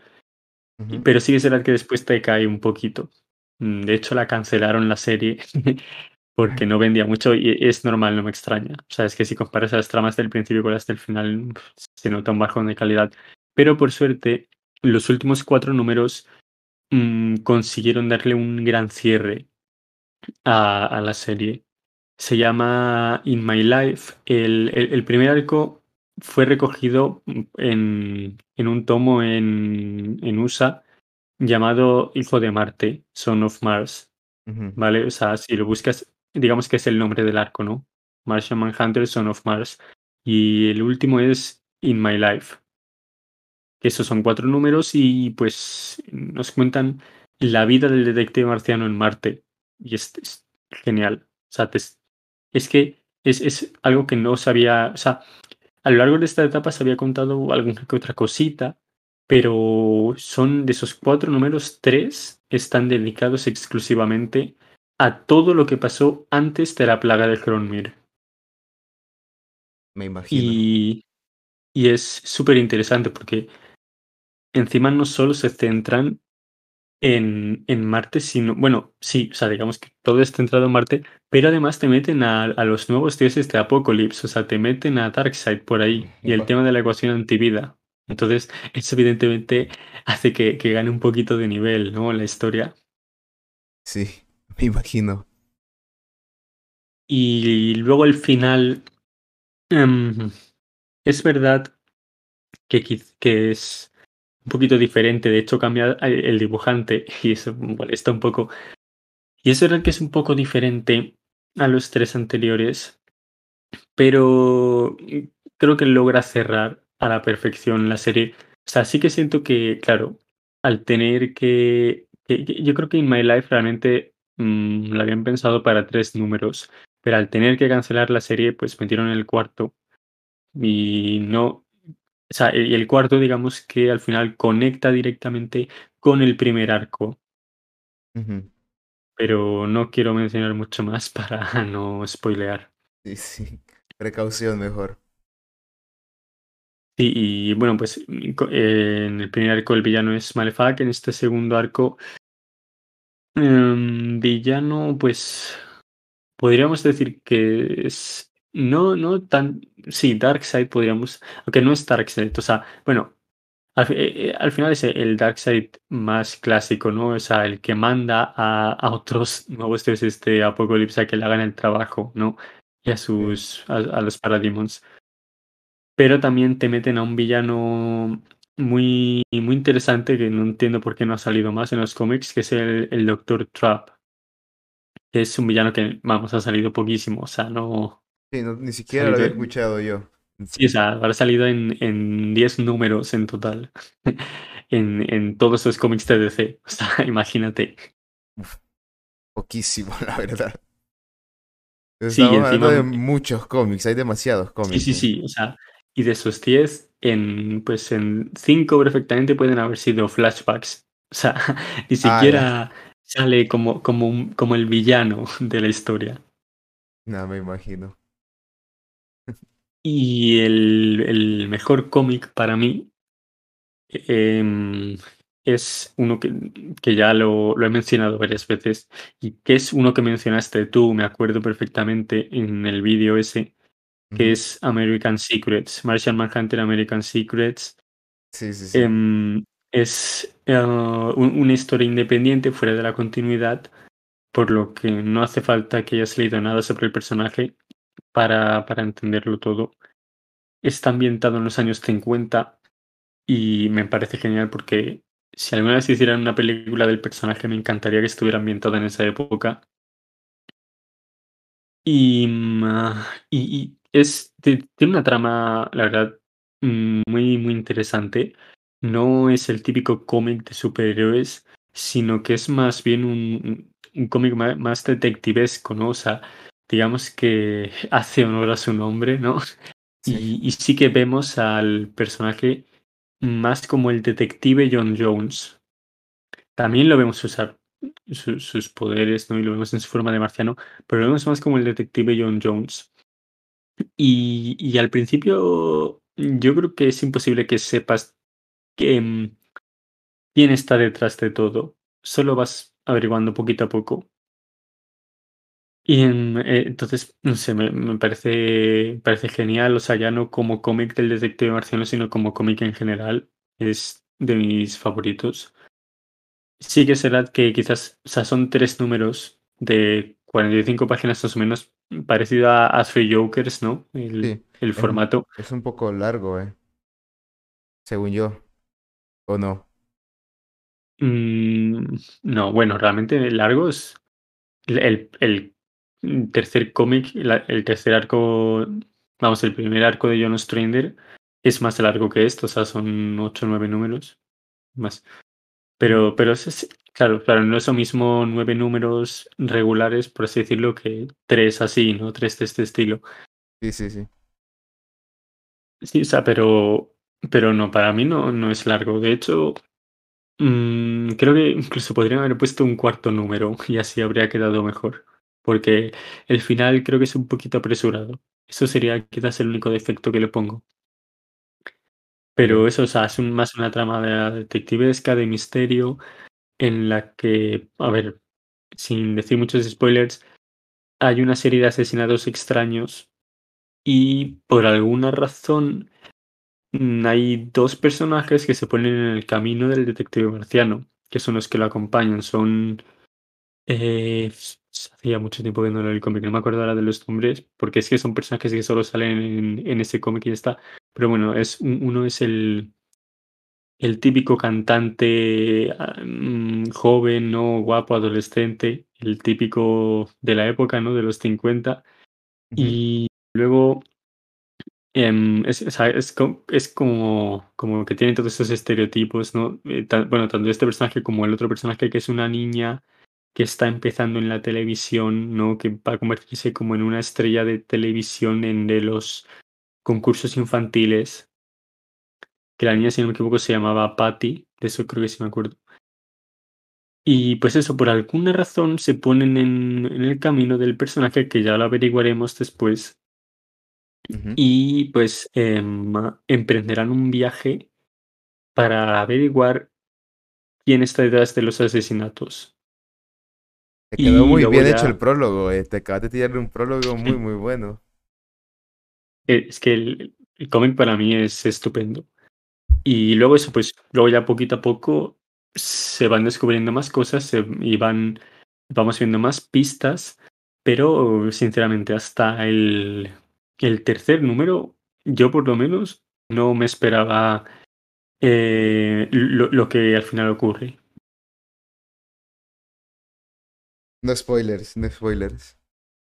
Pero sí que será que después te cae un poquito. De hecho, la cancelaron la serie porque no vendía mucho y es normal, no me extraña. O sea, es que si comparas las tramas del principio con las del final, se nota un bajón de calidad. Pero por suerte, los últimos cuatro números mm, consiguieron darle un gran cierre a, la serie. Se llama In My Life. El, el, primer arco fue recogido en, en un tomo en, en USA llamado Hijo de Marte, Son of Mars. ¿Vale? O sea, si lo buscas digamos que es el nombre del arco, ¿no? Martian Manhunter, Son of Mars. Y el último es In My Life. Esos son cuatro números y pues nos cuentan la vida del detective marciano en Marte. Y es, genial. O sea, es que es, es, algo que no sabía. O sea, a lo largo de esta etapa se había contado alguna que otra cosita, pero son de esos cuatro números, tres están dedicados exclusivamente a todo lo que pasó antes de la plaga de Cronmir. Me imagino. Y, y es súper interesante porque encima no solo se centran en, en, Marte, sino, bueno, sí, o sea, digamos que todo es centrado en Marte, pero además te meten a, a los nuevos dioses de Apocalipsis, o sea, te meten a Darkseid por ahí y el tema de la ecuación antivida. Entonces, eso evidentemente hace que, que gane un poquito de nivel, ¿no? La historia. Sí. Me imagino. Y luego el final. Em, es verdad que, que es un poquito diferente. De hecho, cambia el dibujante y eso molesta un poco. Y es verdad que es un poco diferente a los tres anteriores. Pero creo que logra cerrar a la perfección la serie. O sea, sí que siento que, claro, al tener que. que yo creo que en My Life realmente Mm, lo habían pensado para tres números, pero al tener que cancelar la serie, pues metieron el cuarto y no, o sea, y el cuarto, digamos que al final conecta directamente con el primer arco. Pero no quiero mencionar mucho más para no spoilear. Sí, sí. Precaución mejor. Sí, y bueno, pues en el primer arco el villano es Malefak, en este segundo arco Em, villano, pues podríamos decir que es no, no tan. Sí, Darkseid podríamos. Aunque no es Darkseid. O sea, bueno, al, eh, eh, final es el Darkseid más clásico, ¿no? O sea, el que manda a, a otros nuevos dioses de Apocalipsis a que le hagan el trabajo, ¿no? Y a sus. a, a los Parademons. Pero también te meten a un villano muy, muy interesante que no entiendo por qué no ha salido más en los cómics, que es el, el Doctor Trap. Que es un villano que, vamos, ha salido poquísimo, o sea, no... Sí, ni siquiera lo había escuchado yo. Sí, o sea, habrá salido en 10 números en total. en, en todos los cómics de DC. O sea, imagínate. poquísimo, la verdad. Estamos sí, hablando de muchos cómics, hay demasiados cómics. Sí, sí, sí. O sea, y de esos 10, en, pues en 5 perfectamente pueden haber sido flashbacks. O sea, ni siquiera sale como, como, como el villano de la historia. No, me imagino. Y el, el mejor cómic para mí em, es uno que, que ya lo, lo, he mencionado varias veces y que es uno que mencionaste tú, me acuerdo perfectamente en el vídeo ese, que es American Secrets, Martian Manhunter American Secrets. Sí, sí, sí. Em, es eh, una historia independiente fuera de la continuidad, por lo que no hace falta que hayas leído nada sobre el personaje para, para entenderlo todo. Está ambientado en los años 50 y me parece genial porque si alguna vez hicieran una película del personaje me encantaría que estuviera ambientada en esa época. Y, mm, ah, y, es, tiene una trama, la verdad, mm, muy, muy interesante. no es el típico cómic de superhéroes, sino que es más bien un, un cómic más, detectivesco, ¿no? O sea, digamos que hace honor a su nombre, ¿no? Y, sí que vemos al personaje más como el detective John Jones. También lo vemos usar sus poderes, ¿no? Y lo vemos en su forma de marciano, pero lo vemos más como el detective John Jones. Y, al principio yo creo que es imposible que sepas que, mm, quién está detrás de todo. Solo vas averiguando poquito a poco. Y eh, entonces, no sé, me, parece, parece genial, o sea, ya no como cómic del detective marciano, sino como cómic en general. Es de mis favoritos. Sí que será que quizás, o sea, son tres números de 45 páginas más o menos, parecido a, Three Jokers, ¿no? El, el formato. Es un poco largo, ¿eh? Según yo. ¿O no? Mm, no, bueno, realmente largo es el, el tercer cómic, el tercer arco, vamos, el primer arco de John Strander es más largo que esto, o sea, son 8 o 9 números más. Pero, pero es, claro, claro, no es lo mismo nueve números regulares, por así decirlo, que tres así, ¿no? Tres de este estilo. Sí, sí, sí. Sí, o sea, pero, pero no, para mí no, no es largo. De hecho, mmm, creo que incluso podrían haber puesto un cuarto número y así habría quedado mejor. Porque el final creo que es un poquito apresurado. Eso sería quizás el único defecto que le pongo. Pero eso, o sea, es más una trama de detectivesca, de misterio, en la que, a ver, sin decir muchos spoilers, hay una serie de asesinatos extraños y por alguna razón mm, hay dos personajes que se ponen en el camino del detective marciano, que son los que lo acompañan. Son... Eh, hacía mucho tiempo viendo el cómic, no me acuerdo ahora de los nombres, porque es que son personajes que solo salen en, ese cómic y ya está. Pero bueno, es, uno es el, el típico cantante ah, mm, joven, ¿no? Guapo, adolescente, el típico de la época, ¿no? De los 50. Y luego em, es, es, como, como que tiene todos esos estereotipos, ¿no? Eh, bueno, tanto este personaje como el otro personaje que es una niña que está empezando en la televisión, ¿no? Que va a convertirse como en una estrella de televisión en de los concursos infantiles que la niña, si no me equivoco, se llamaba Patty, de eso creo que sí me acuerdo. Y pues eso, por alguna razón se ponen en, el camino del personaje que ya lo averiguaremos después. Y pues em, emprenderán un viaje para averiguar quién está detrás de los asesinatos. Te quedó muy bien hecho el prólogo, eh. te acabas de tirarle un prólogo muy, muy bueno. Es que el cómic para mí es estupendo. Y luego eso, pues luego ya poquito a poco se van descubriendo más cosas y van, vamos viendo más pistas, pero sinceramente hasta el, el tercer número, yo por lo menos no me esperaba eh, lo, lo que al final ocurre. No spoilers, no spoilers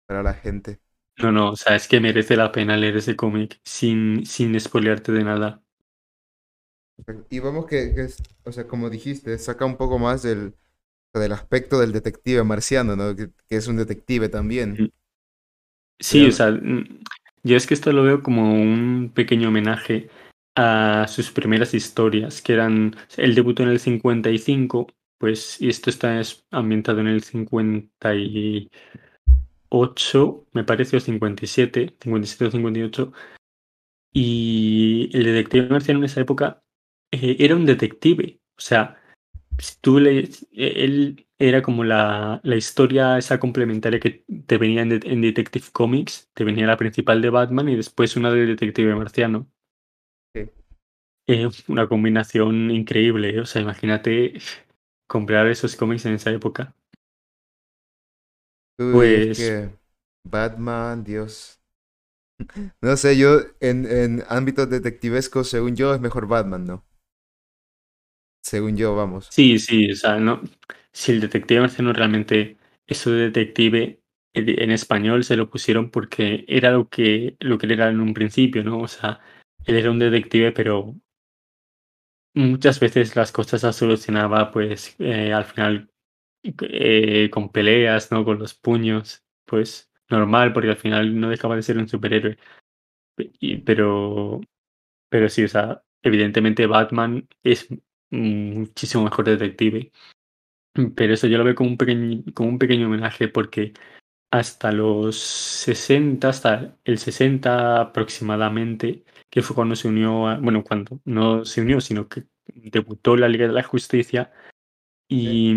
para la gente. No, no, o sea, es que merece la pena leer ese cómic sin, sin spoilearte de nada. Y vamos que, es, o sea, como dijiste, saca un poco más del, del aspecto del detective marciano, ¿no? Que, es un detective también. Sí, o sea, mm, yo es que esto lo veo como un pequeño homenaje a sus primeras historias, que eran, el debutó en el 55, pues, y esto está ambientado en el 58, me parece, o 57, 57 o 58, y el detective marciano en esa época eh, era un detective. O sea, si tú le, e, él era como la, la, historia esa complementaria que te venía en, Detective Comics, te venía la principal de Batman y después una de Detective Marciano. Sí. una combinación increíble, o sea, imagínate comprar esos cómics en esa época. pues que Batman, Dios. No sé, yo en, en ámbitos detectivescos, según yo, es mejor Batman, ¿no? Según yo, vamos. Sí, sí, o sea, no, si el detective marciano realmente, eso de detective en español se lo pusieron porque era lo que, lo que él era en un principio, ¿no? O sea, él era un detective, pero muchas veces las cosas las solucionaba, pues, eh, al final eh, con peleas, ¿no? Con los puños, pues normal, porque al final no dejaba de ser un superhéroe. pero, pero sí, o sea, evidentemente Batman es muchísimo mejor detective. Pero eso yo lo veo como un pequeño, como un pequeño homenaje porque hasta los 60, hasta el 60 aproximadamente, que fue cuando se unió, a, bueno, cuando no se unió, sino que debutó la Liga de la Justicia y,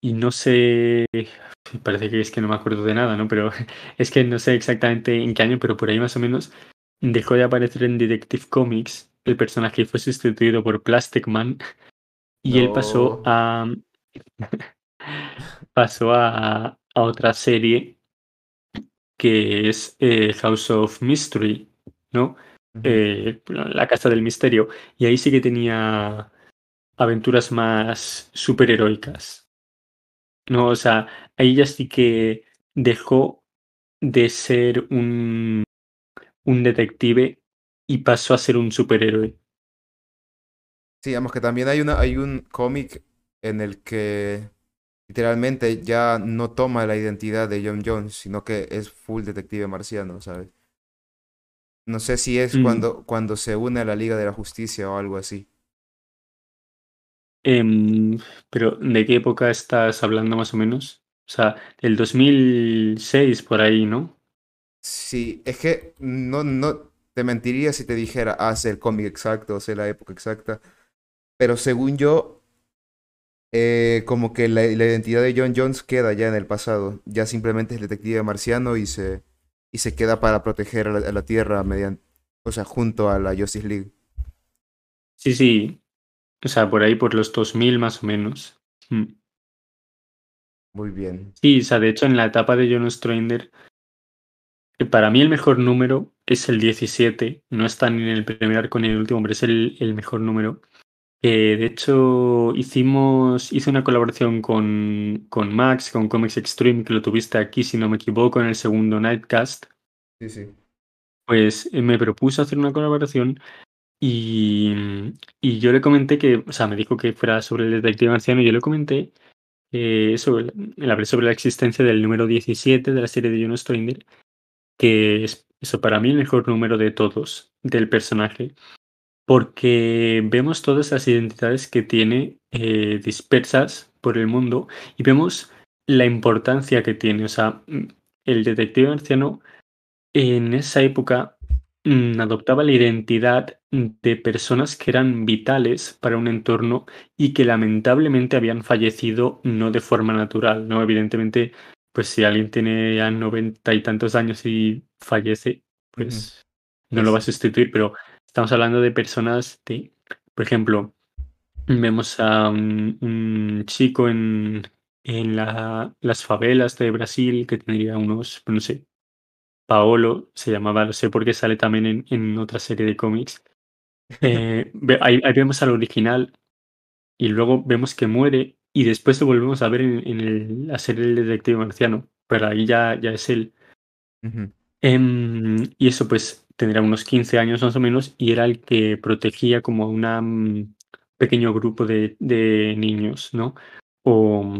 y no sé, parece que es que no me acuerdo de nada, ¿no? Pero es que no sé exactamente en qué año, pero por ahí más o menos dejó de aparecer en Detective Comics el personaje fue sustituido por Plastic Man y él pasó a pasó a, a otra serie que es eh, House of Mystery, ¿no? Eh, la Casa del Misterio. Y ahí sí que tenía aventuras más superheroicas. No, o sea, ahí ya sí que dejó de ser un, un detective y pasó a ser un superhéroe. Sí, digamos que también hay, una, hay un cómic en el que literalmente ya no toma la identidad de John Jones, sino que es full detective marciano, ¿sabes? No sé si es mm. cuando, cuando se une a la Liga de la Justicia o algo así. Em, pero, ¿de qué época estás hablando más o menos? O sea, del 2006 por ahí, ¿no? Sí, es que no, no te mentiría si te dijera, hace el cómic exacto, o la época exacta. Pero según yo, eh, como que la, identidad de John Jones queda ya en el pasado. Ya simplemente es detective marciano y se, y se queda para proteger a la, Tierra mediante, o sea, junto a la Justice League. Sí, sí. O sea, por ahí por los 2000 más o menos. Mm. Muy bien. Sí, o sea, de hecho en la etapa de John Strander, para mí el mejor número es el 17. No está ni en el primer arco ni en el último, pero es el, el mejor número. Eh, de hecho, hicimos, hice una colaboración con, con Max, con Comics Extreme, que lo tuviste aquí, si no me equivoco, en el segundo Nightcast. Sí, sí. Pues eh, me propuso hacer una colaboración y, y, yo le comenté que, o sea, me dijo que fuera sobre el detective anciano y yo le comenté eh, sobre, le hablé sobre la existencia del número 17 de la serie de John Stranger, que es eso para mí el mejor número de todos del personaje porque vemos todas las identidades que tiene eh, dispersas por el mundo y vemos la importancia que tiene. O sea, mm, el detective anciano en esa época mm, adoptaba la identidad de personas que eran vitales para un entorno y que lamentablemente habían fallecido no de forma natural, ¿no? Evidentemente, pues si alguien tiene ya noventa y tantos años y fallece, pues no lo va a sustituir, pero Estamos hablando de personas de, por ejemplo, vemos a un, chico en, en la, las favelas de Brasil que tendría unos, no sé, Paolo se llamaba, no sé por qué sale también en, en otra serie de cómics. Eh, ahí, vemos al original y luego vemos que muere y después lo volvemos a ver en, en la serie del detective marciano, pero ahí ya, ya es él. Em, y eso pues tendría unos 15 años más o menos y era el que protegía como a un mm, pequeño grupo de, de, niños, ¿no? O,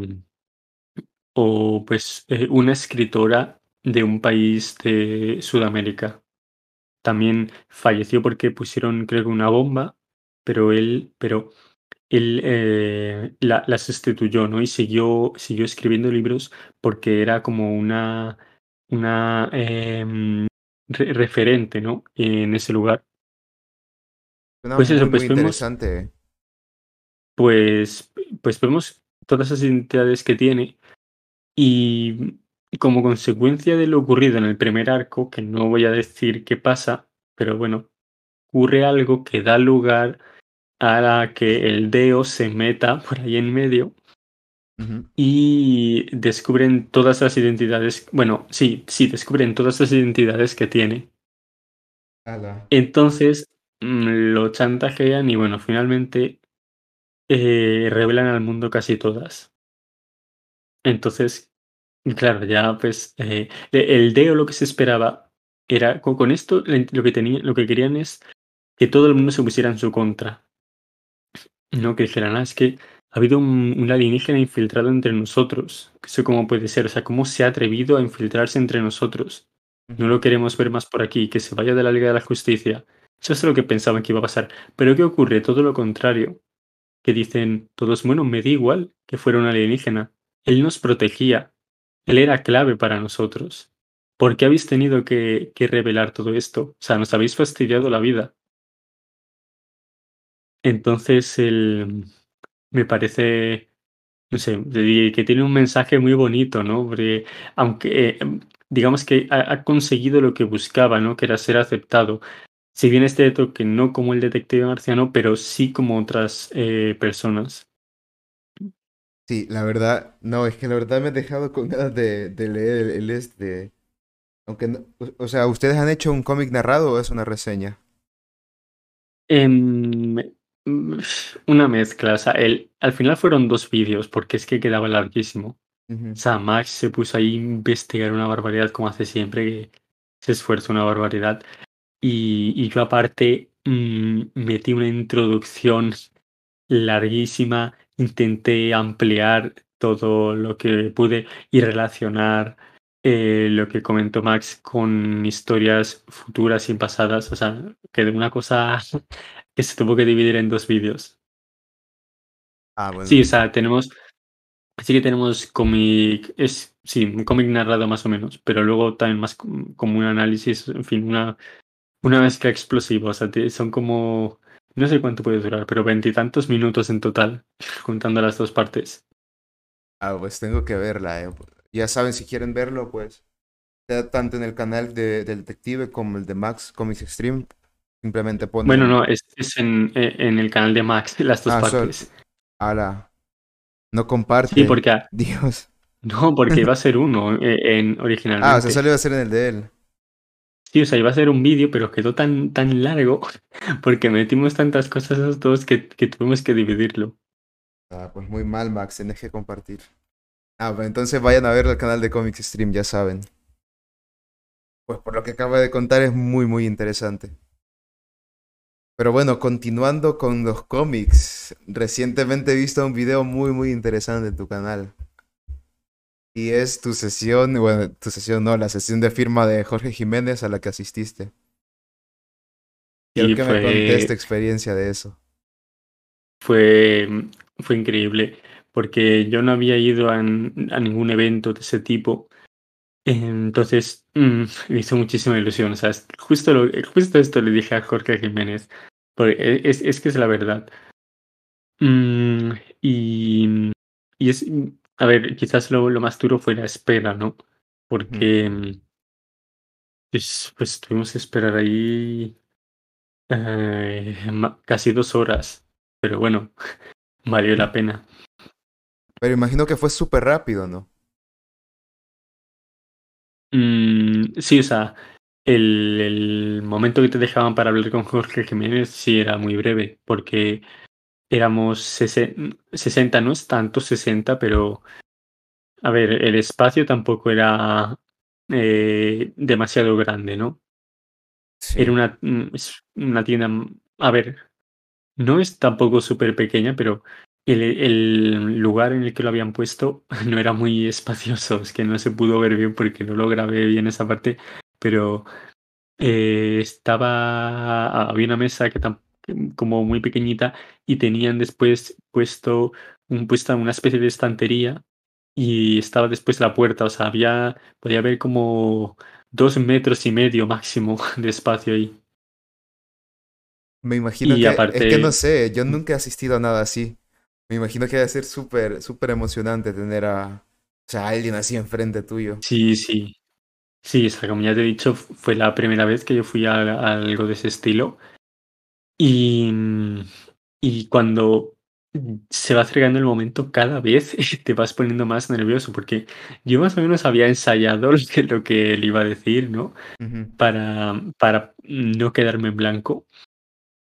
o pues eh, una escritora de un país de Sudamérica. También falleció porque pusieron, creo que una bomba, pero él, pero él eh, la, la, sustituyó, ¿no? Y siguió, siguió escribiendo libros porque era como una una em, referente, ¿no? En ese lugar. pues eso, pues interesante. pues, pues vemos todas esas identidades que tiene y como consecuencia de lo ocurrido en el primer arco, que no voy a decir qué pasa, pero bueno, ocurre algo que da lugar a que el Deo se meta por ahí en medio y descubren todas las identidades, bueno, sí, sí, descubren todas las identidades que tiene. Entonces mm, lo chantajean y bueno, finalmente eh, revelan al mundo casi todas. Entonces, claro, ya pues eh, el Deo lo que se esperaba era con, esto lo que tenía, lo que querían es que todo el mundo se pusiera en su contra. No, que dijeran, ah, es que ha habido un, alienígena infiltrado entre nosotros. Eso cómo puede ser, o sea, cómo se ha atrevido a infiltrarse entre nosotros. No lo queremos ver más por aquí, que se vaya de la Liga de la Justicia. Eso es lo que pensaban que iba a pasar. Pero ¿qué ocurre? Todo lo contrario. Que dicen todos, bueno, me da igual que fuera un alienígena. Él nos protegía. Él era clave para nosotros. ¿Por qué habéis tenido que, que revelar todo esto? O sea, nos habéis fastidiado la vida. Entonces, el, me parece, no sé, que tiene un mensaje muy bonito, ¿no? Porque aunque, eh, em, digamos que ha, ha conseguido lo que buscaba, ¿no? Que era ser aceptado. Si bien es cierto que no como el detective marciano, pero sí como otras eh, personas. Sí, la verdad, no, es que la verdad me he dejado con ganas de, de leer el, el este. Aunque, no- o sea, ¿ustedes han hecho un cómic narrado o es una reseña? Em, una mezcla, o sea, el, al final fueron dos vídeos porque es que quedaba larguísimo. O sea, Max se puso ahí a investigar una barbaridad como hace siempre, que se esfuerza una barbaridad. Y, y yo aparte mm, metí una introducción larguísima, intenté ampliar todo lo que pude y relacionar eh, lo que comentó Max con historias futuras y pasadas. O sea, que de una cosa que se tuvo que dividir en dos vídeos. Ah, bueno. Sí, o sea, tenemos, sí que tenemos cómic, es, sí, un cómic narrado más o menos, pero luego también más com- como un análisis, en fin, una, una mezcla explosiva. O sea, son como, no sé cuánto puede durar, pero veintitantos minutos en total, contando las dos partes. Ah, pues tengo que verla, eh. Ya saben, si quieren verlo, pues, tanto en el canal de, del detective como el de Max Comics Extreme, simplemente Bueno, ponen, no, es, es en, e- en el canal de Max, las dos ah, partes. ala, no Sí, comparte, porque, ah, Dios. no, porque iba a ser uno eh, en, Ah, o sea, originalmente. solo iba a ser en el de él. Sí, o sea, iba a ser un vídeo, pero quedó tan, tan largo porque metimos tantas cosas los dos que, que tuvimos que dividirlo. Ah, pues muy mal, Max, tenés que compartir. Ah, pues entonces vayan a ver el canal de Comics Stream, ya saben. Pues por lo que acaba de contar es muy, muy interesante. Pero bueno, continuando con los cómics, recientemente he visto un video muy, muy interesante en tu canal. Y es tu sesión, bueno, tu sesión no, la sesión de firma de Jorge Jiménez a la que asististe. Quiero Y que me contes tu fue, experiencia de eso. fue, fue increíble, porque yo no había ido a, ningún evento de ese tipo. Entonces, mm, me hizo muchísima ilusión. O sea, justo, lo, justo esto le dije a Jorge Jiménez, porque e, es, es que es la verdad. Mm, y, y es, a ver, quizás lo, lo más duro fue la espera, ¿no? Porque mm, pues, pues tuvimos que esperar ahí eh, casi dos horas, pero bueno, valió la pena. Pero imagino que fue súper rápido, ¿no? Mm, sí, o sea, el, el momento que te dejaban para hablar con Jorge Jiménez sí era muy breve, porque éramos sesen- 60, no es tanto 60, pero a ver, el espacio tampoco era eh, demasiado grande, ¿no? Era una, mm, una tienda, a ver, no es tampoco súper pequeña, pero el, el lugar en el que lo habían puesto no era muy espacioso, es que no se pudo ver bien porque no lo grabé bien esa parte, pero eh, estaba, había una mesa que como muy pequeñita y tenían después puesto un, puesta una especie de estantería y estaba después la puerta, o sea, había, podía haber como dos metros y medio máximo de espacio ahí. Me imagino Y que, es que no sé, yo nunca he asistido a nada así. Me imagino que debe ser súper, súper emocionante tener a, o sea, a alguien así enfrente tuyo. sí, sí, sí, o sea, como ya te he dicho, fue la primera vez que yo fui a, a algo de ese estilo. Y, y cuando se va acercando el momento, cada vez te vas poniendo más nervioso, porque yo más o menos había ensayado lo que, lo que le iba a decir, ¿no? Ujú. Para, para no quedarme en blanco.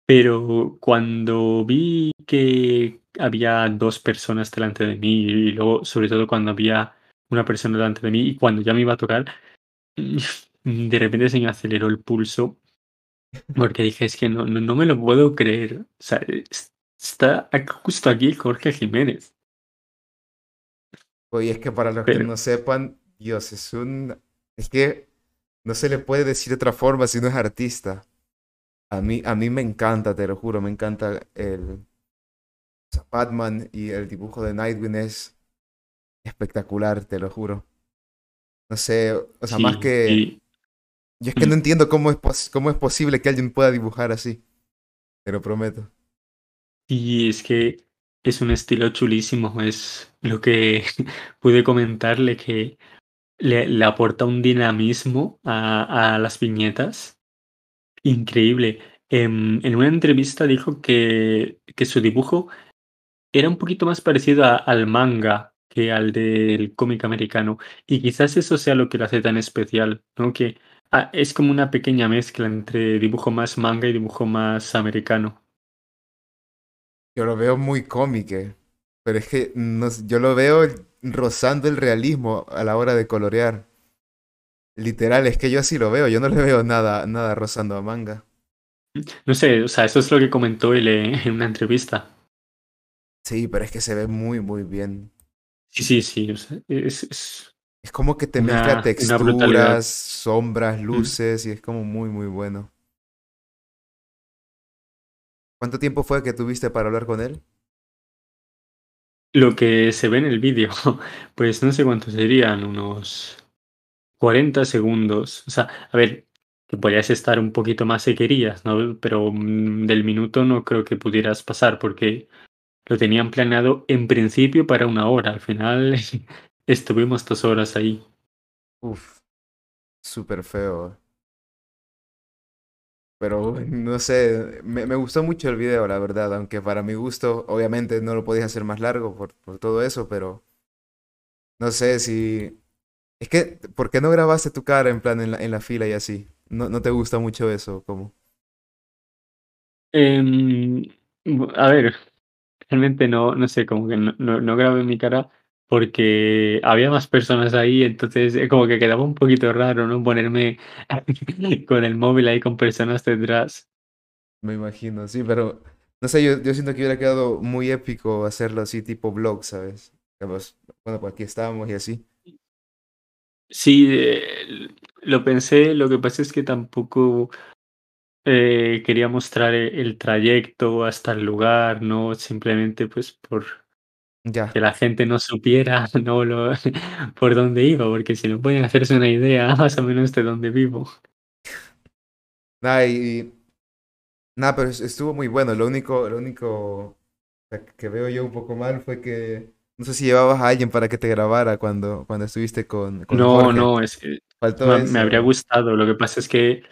Pero cuando vi que había dos personas delante de mí y luego, sobre todo, cuando había una persona delante de mí y cuando ya me iba a tocar, de repente se me aceleró el pulso porque dije, es que no, no, no me lo puedo creer. O sea, es- está justo aquí Jorge Jiménez. Oye, es que para los que no sepan, Dios, es un... Es que no se le puede decir de otra forma si no es artista. A mí, a mí me encanta, te lo juro, me encanta el... Batman y el dibujo de Nightwing es espectacular, te lo juro. No sé, o sea, más que... Yo es que no entiendo cómo es, cómo es posible que alguien pueda dibujar así. Te lo prometo. Y es que es un estilo chulísimo. Es lo que pude comentarle que le, aporta un dinamismo a, las viñetas. Increíble. En, en, una entrevista dijo que, que su dibujo era un poquito más parecido al manga que al del cómic americano. Y quizás eso sea lo que lo hace tan especial, ¿no? Que Ah, es como una pequeña mezcla entre dibujo más manga y dibujo más americano. Yo lo veo muy cómico, pero es que yo lo veo rozando el realismo a la hora de colorear. Literal, es que yo así lo veo, yo no le veo nada, nada rozando a manga. No sé, o sea, eso es lo que comentó él en una entrevista. Sí, pero es que se ve muy, muy bien. Sí, sí, sí, es, es como que te mezcla texturas, sombras, mm. luces y es como muy, muy bueno. ¿Cuánto tiempo fue que tuviste para hablar con él? Lo que se ve en el vídeo, pues no sé cuántos serían, unos 40 segundos. O sea, a ver, que podrías estar un poquito más si querías, ¿no? Pero mm, del minuto no creo que pudieras pasar porque lo tenían planeado en principio para una hora. Al final Estuvimos dos horas ahí. Uf, súper feo. Pero no sé, me, me, gustó mucho el video, la verdad, aunque para mi gusto, obviamente no lo podías hacer más largo por, por todo eso, pero no sé si... Es que, ¿por qué no grabaste tu cara en plan en la, en la fila y así? ¿No, ¿No te gusta mucho eso? como em, a ver, realmente no, no sé, como que no, no, no grabé mi cara porque había más personas ahí, entonces eh, como que quedaba un poquito raro, ¿no? Ponerme con el móvil ahí con personas detrás. Me imagino, sí, pero no sé, yo, yo siento que hubiera quedado muy épico hacerlo así tipo vlog, ¿sabes? bueno, pues aquí estábamos y así. Sí, eh, lo pensé, lo que pasa es que tampoco eh, quería mostrar el trayecto hasta el lugar, ¿no? Simplemente pues por que la gente no supiera no lo, por dónde iba, porque si no pueden hacerse una idea más o menos de dónde vivo. Nada, y, nada, pero estuvo muy bueno. Lo único, lo único que veo yo un poco mal fue que no sé si llevabas a alguien para que te grabara cuando, cuando estuviste con, No, no, es que me, habría gustado. Lo que pasa es que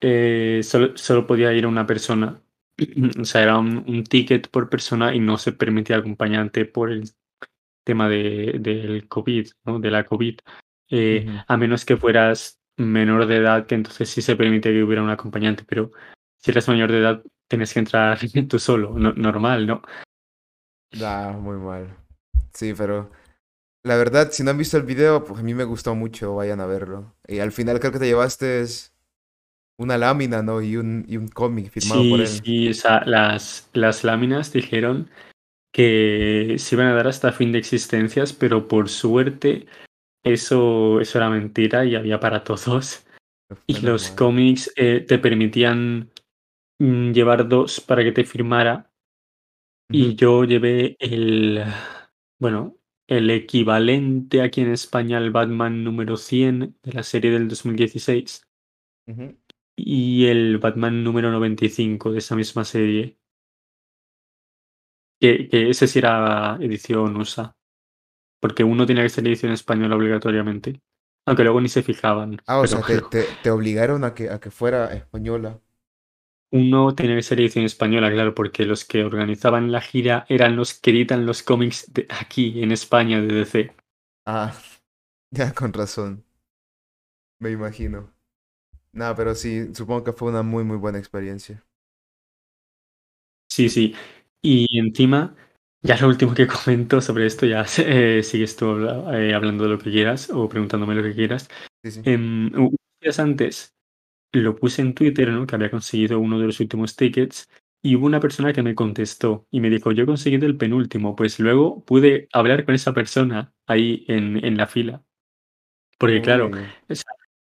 eh, solo, solo podía ir una persona o sea, era un, ticket por persona y no se permitía acompañante por el tema de, del COVID, ¿no? De la COVID. Eh, a menos que fueras menor de edad, que entonces sí se permite que hubiera un acompañante, pero si eres mayor de edad, tienes que entrar tú solo, normal, ¿no? Da, muy mal. Sí, pero la verdad, si no han visto el video, pues a mí me gustó mucho, vayan a verlo. Y al final creo que te llevaste una lámina, ¿no? Y un, y un cómic firmado por él. Sí, o sea, las, las láminas dijeron que se iban a dar hasta fin de existencias, pero por suerte eso, eso era mentira y había para todos. Y los cómics eh, te permitían mm, llevar dos para que te firmara. Y yo llevé el, bueno, el equivalente aquí en España al Batman número 100 de la serie del 2016 y el Batman número 95 de esa misma serie. Que, que ese sí era edición USA. Porque uno tenía que ser edición española obligatoriamente. Aunque luego ni se fijaban. Ah, o sea, te, te, obligaron a que, a que fuera española. Uno tenía que ser edición española, claro, porque los que organizaban la gira eran los que editan los cómics de aquí, en España, de DC. Ah, ya, con razón. Me imagino. No, pero sí, supongo que fue una muy, muy buena experiencia. Sí, sí. Y encima, ya lo último que comento sobre esto, ya eh, sigues tú eh, hablando de lo que quieras o preguntándome lo que quieras. Sí, sí. Em, días antes lo puse en Twitter, ¿no? Que había conseguido uno de los últimos tickets y hubo una persona que me contestó y me dijo, yo he conseguido el penúltimo, pues luego pude hablar con esa persona ahí en, en la fila. Porque claro, Uy.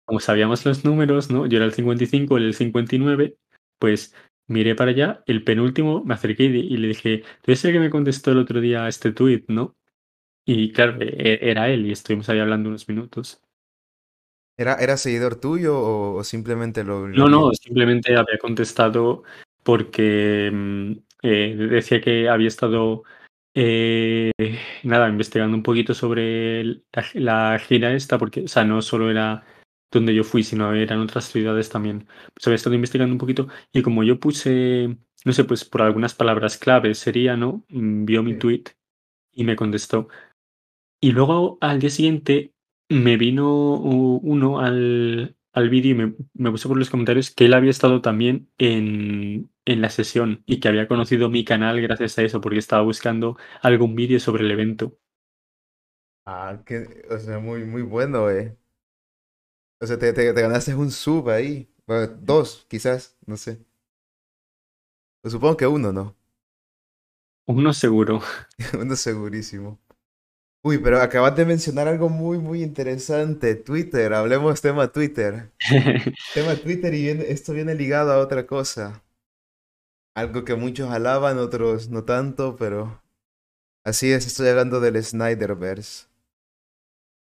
Como sabíamos los números, ¿no? Yo era el 55, él el 59, pues miré para allá, el penúltimo, me acerqué y, le dije, tú eres el que me contestó el otro día este tuit, ¿no? Y claro, e- e- era él y estuvimos ahí hablando unos minutos. ¿Era, era seguidor tuyo o, o simplemente lo, lo No, no, simplemente había contestado porque mm, eh, decía que había estado, eh, nada, investigando un poquito sobre la gira esta, porque, o sea, no solo era donde yo fui, sino eran otras ciudades también. Pues había estado investigando un poquito y como yo puse, no sé, pues por algunas palabras claves sería, ¿no? Mm, Vio mi tweet y me contestó. Y luego al día siguiente me vino uno al, al vídeo y me, me puso por los comentarios que él había estado también en, en la sesión y que había conocido mi canal gracias a eso, porque estaba buscando algún vídeo sobre el evento. Ah, que, o sea, muy, muy bueno, eh. O sea, te, te, te ganaste un sub ahí. Bueno, dos, quizás, no sé. Pues supongo que uno, ¿no? Uno seguro. Uno segurísimo. Uy, pero acabas de mencionar algo muy, muy interesante. Twitter, hablemos tema Twitter. Tema Twitter y viene- esto viene ligado a otra cosa. Algo que muchos alaban, otros no tanto, pero así es, estoy hablando del Snyderverse.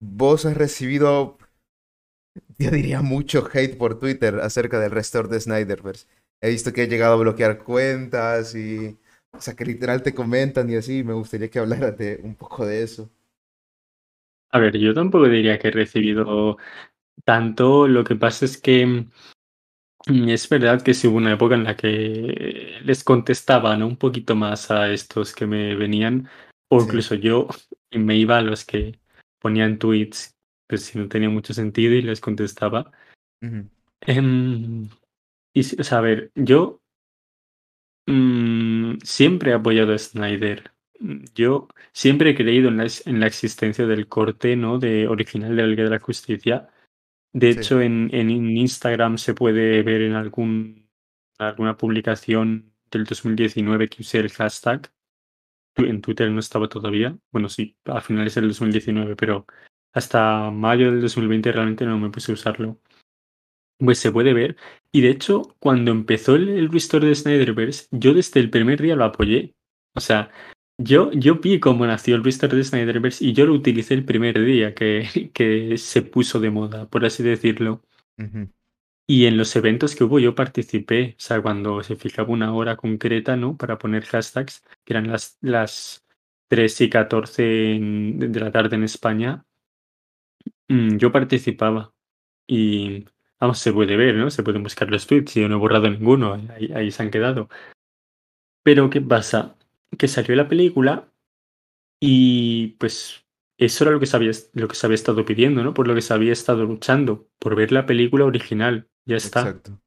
Vos has recibido, yo diría, mucho hate por Twitter acerca del restore de Snyderverse. He visto que he llegado a bloquear cuentas y, o sea, que literal te comentan y así. Me gustaría que hablaras de un poco de eso. A ver, yo tampoco diría que he recibido tanto. Lo que pasa es que mm, es verdad que sí hubo una época en la que les contestaba, ¿no? Un poquito más a estos que me venían, o Sí. incluso yo me iba a los que ponían tweets, pues si no tenía mucho sentido y les contestaba. Em, y, sí, o sea, a ver, yo mm, siempre he apoyado a Snyder. Mm, Yo siempre he creído en la, en la existencia del corte, ¿no? De original de la Liga de la Justicia. De Sí. hecho, en, en Instagram se puede ver en algún, alguna publicación del 2019 que usé el hashtag. En Twitter no estaba todavía. Bueno, sí, a finales del 2019, pero hasta mayo del 2020 realmente no me puse a usarlo. Pues se puede ver. Y de hecho, cuando empezó el, el restore de Snyderverse, yo desde el primer día lo apoyé. O sea, yo, yo vi cómo nació el restore de Snyderverse y yo lo utilicé el primer día que, que se puso de moda, por así decirlo. Ujú. Y en los eventos que hubo yo participé, o sea, cuando se fijaba una hora concreta, ¿no? Para poner hashtags, que eran las, las 3 y 14 en- de la tarde en España, mm, yo participaba. Y, vamos, se puede ver, ¿no? Se pueden buscar los tweets y yo no he borrado ninguno, ahí, ahí se han quedado. Pero, ¿qué pasa? Que salió la película y, pues, eso era lo que se había, lo que se había estado pidiendo, ¿no? Por lo que se había estado luchando, por ver la película original. Ya está. Exacto.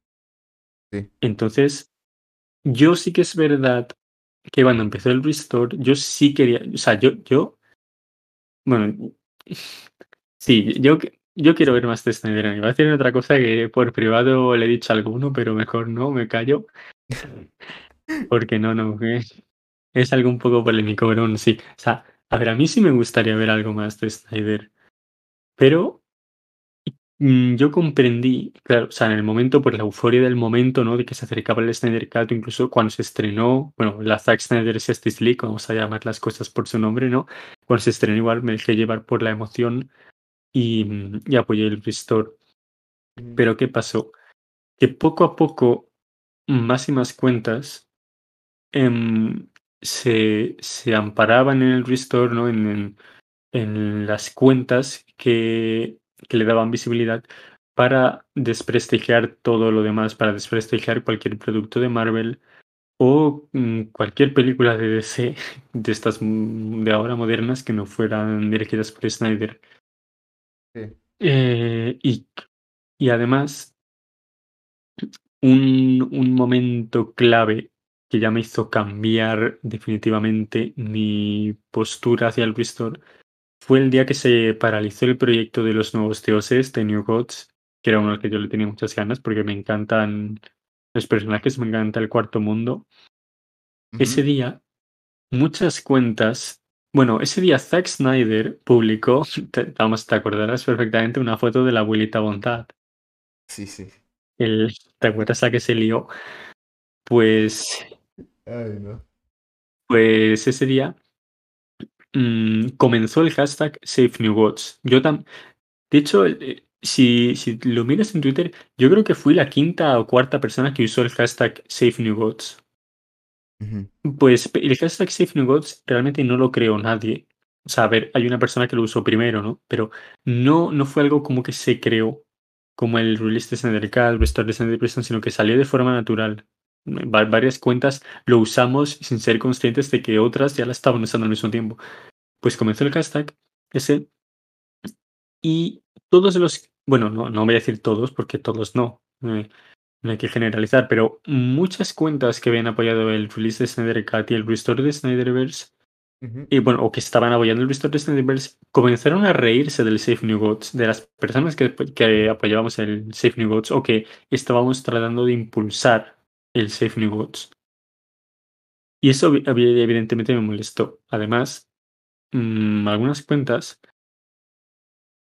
Sí. Entonces, yo sí que es verdad que cuando empezó el restore, yo sí quería, o sea, yo, yo, bueno, sí, yo, yo quiero ver más de Snyder. Iba a decir otra cosa que por privado le he dicho a alguno, pero mejor no, me callo, porque no, no, que es algo un poco polémico, pero sí. O sea, a ver, a mí sí me gustaría ver algo más de Snyder, pero Mm, Yo comprendí, claro, o sea, en el momento, por la euforia del momento, ¿no? De que se acercaba el Snyder Cut, incluso cuando se estrenó, bueno, la Zack Snyder Justice League, vamos a llamar las cosas por su nombre, ¿no? Cuando se estrenó igual me dejé llevar por la emoción y, mm, y apoyé el restore. Ujú. Pero ¿qué pasó? Que poco a poco, más y más cuentas em, se, se amparaban en el restore, ¿no? En, en- en las cuentas que, que le daban visibilidad para desprestigiar todo lo demás, para desprestigiar cualquier producto de Marvel o mm, cualquier película de DC de estas mm, de ahora modernas que no fueran dirigidas por Snyder. Sí. Eh, y, y además, un, un momento clave que ya me hizo cambiar definitivamente mi postura hacia el Restore fue el día que se paralizó el proyecto de los nuevos dioses de New Gods, que era uno al que yo le tenía muchas ganas porque me encantan los personajes me encanta el cuarto mundo. Ese día, muchas cuentas. Bueno, ese día Zack Snyder publicó, te, vamos, te acordarás perfectamente, una foto de la abuelita Bondad. Sí, sí. El, ¿Te acuerdas a que se lió? Pues. Ay, no. Pues ese día mm, comenzó el hashtag SafeNewGods. Yo también. De hecho, eh, si, si lo miras en Twitter, yo creo que fui la quinta o cuarta persona que usó el hashtag Pues el hashtag SafeNewGods realmente no lo creó nadie. O sea, a ver, hay una persona que lo usó primero, ¿no? Pero no, no fue algo como que se creó, como el release de Snyder Cut, el restore de Snyder Prison, sino que salió de forma natural. varias cuentas lo usamos sin ser conscientes de que otras ya la estaban usando al mismo tiempo. Pues comenzó el hashtag ese y todos los, bueno, no, no voy a decir todos porque todos no, eh, no hay que generalizar, pero muchas cuentas que habían apoyado el release de Snyder Cut y el restore de Snyderverse, y bueno, o que estaban apoyando el restore de Snyderverse, comenzaron a reírse del Safe New Gods, de las personas que, que apoyábamos el Safe New Gods o que estábamos tratando de impulsar el Safe New Gods. Y eso evidentemente me molestó. Además, mmm, algunas cuentas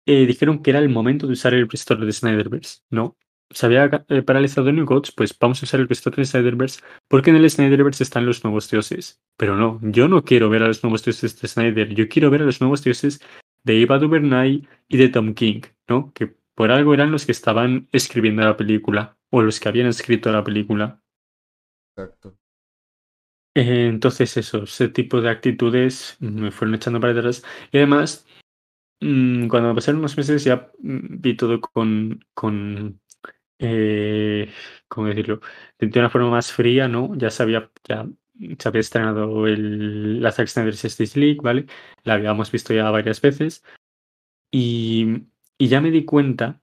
eh, dijeron que era el momento de usar el restore de Snyderverse, ¿no? Se había eh, paralizado New Gods, pues vamos a usar el restore de Snyderverse porque en el Snyderverse están los nuevos dioses. Pero no, yo no quiero ver a los nuevos dioses de Snyder, yo quiero ver a los nuevos dioses de Eva DuVernay y de Tom King, ¿no? Que por algo eran los que estaban escribiendo la película o los que habían escrito la película. Exacto. Eh, entonces eso, ese tipo de actitudes me fueron echando para atrás. Y además, Mm, cuando pasaron unos meses ya mm, vi todo con, con eh, ¿cómo decirlo? De una forma más fría, ¿no? Ya sabía, ya se había estrenado el, la Zack Snyder Justice League, ¿vale? La habíamos visto ya varias veces. Y, y ya me di cuenta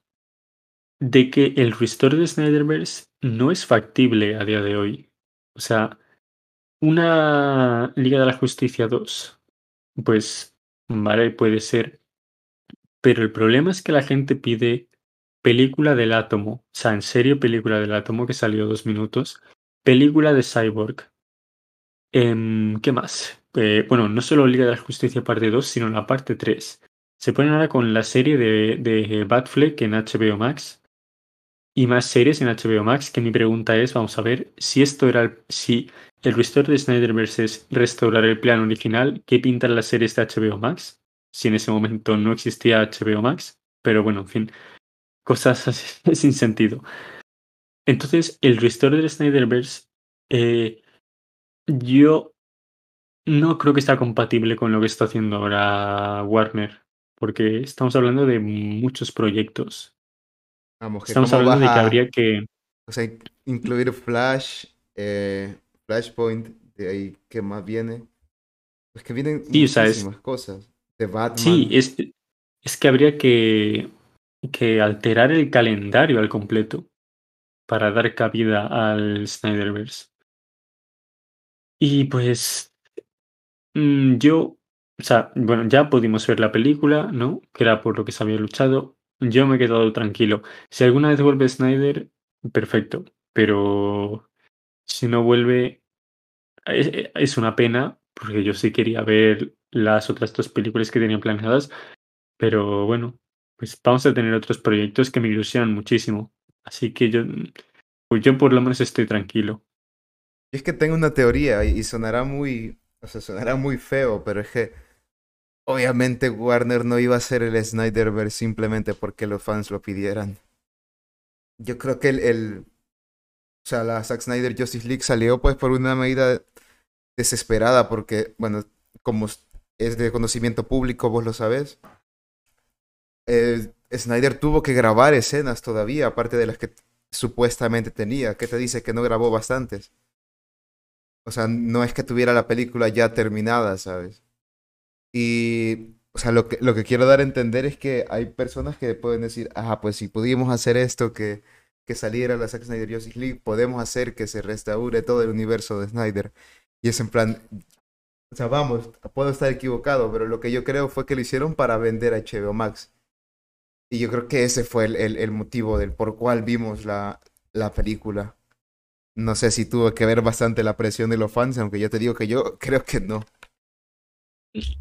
de que el restore de Snyderverse no es factible a día de hoy. O sea, una Liga de la Justicia 2, pues, vale, puede ser pero el problema es que la gente pide película del átomo, o sea, en serio película del átomo que salió dos minutos, película de Cyborg. Em, ¿Qué más? Eh, bueno, no solo Liga de la Justicia parte 2, sino la parte 3. Se ponen ahora con la serie de, de Batfleck en HBO Max y más series en HBO Max, que mi pregunta es, vamos a ver, si esto era el, si el restore de Snyder es restaurar el plan original, ¿qué pintan las series de HBO Max? si en ese momento no existía HBO Max, pero bueno, en fin, cosas así, sin sentido. Entonces, el restore del Snyderverse, eh, yo no creo que sea compatible con lo que está haciendo ahora Warner, porque estamos hablando de muchos proyectos. Vamos, que estamos hablando de que habría que... O sea, incluir Flash, eh, Flashpoint, de ahí que más viene. Pues que vienen muchísimas cosas. Sí, es, es que habría que, que alterar el calendario al completo para dar cabida al Snyderverse. Y pues mm, yo, o sea, bueno, ya pudimos ver la película, ¿no? Que era por lo que se había luchado. Yo me he quedado tranquilo. Si alguna vez vuelve Snyder, perfecto. Pero si no vuelve, es una pena, porque yo sí quería ver las otras dos películas que tenía planeadas, pero bueno, pues vamos a tener otros proyectos que me ilusionan muchísimo. Así que yo, pues yo por lo menos estoy tranquilo. es que tengo una teoría y sonará muy, o sea, sonará muy feo, pero es que obviamente Warner no iba a hacer el Snyderverse simplemente porque los fans lo pidieran. Yo creo que el, el o sea, la Zack Snyder Justice League salió pues por una medida desesperada porque, bueno, como es de conocimiento público, vos lo sabés. Eh, Snyder tuvo que grabar escenas todavía, aparte de las que supuestamente tenía. ¿Qué te dice que no grabó bastantes? O sea, no es que tuviera la película ya terminada, ¿sabes? Y, o sea, lo que, lo que quiero dar a entender es que hay personas que pueden decir, ah, pues si pudimos hacer esto, que, que saliera la Zack Snyder Justice League, podemos hacer que se restaure todo el universo de Snyder. Y es en plan, o sea, vamos, puedo estar equivocado, pero lo que yo creo fue que lo hicieron para vender a HBO Max. Y yo creo que ese fue el, el, motivo del por cual vimos la, la película. No sé si tuvo que ver bastante la presión de los fans, aunque yo te digo que yo creo que no.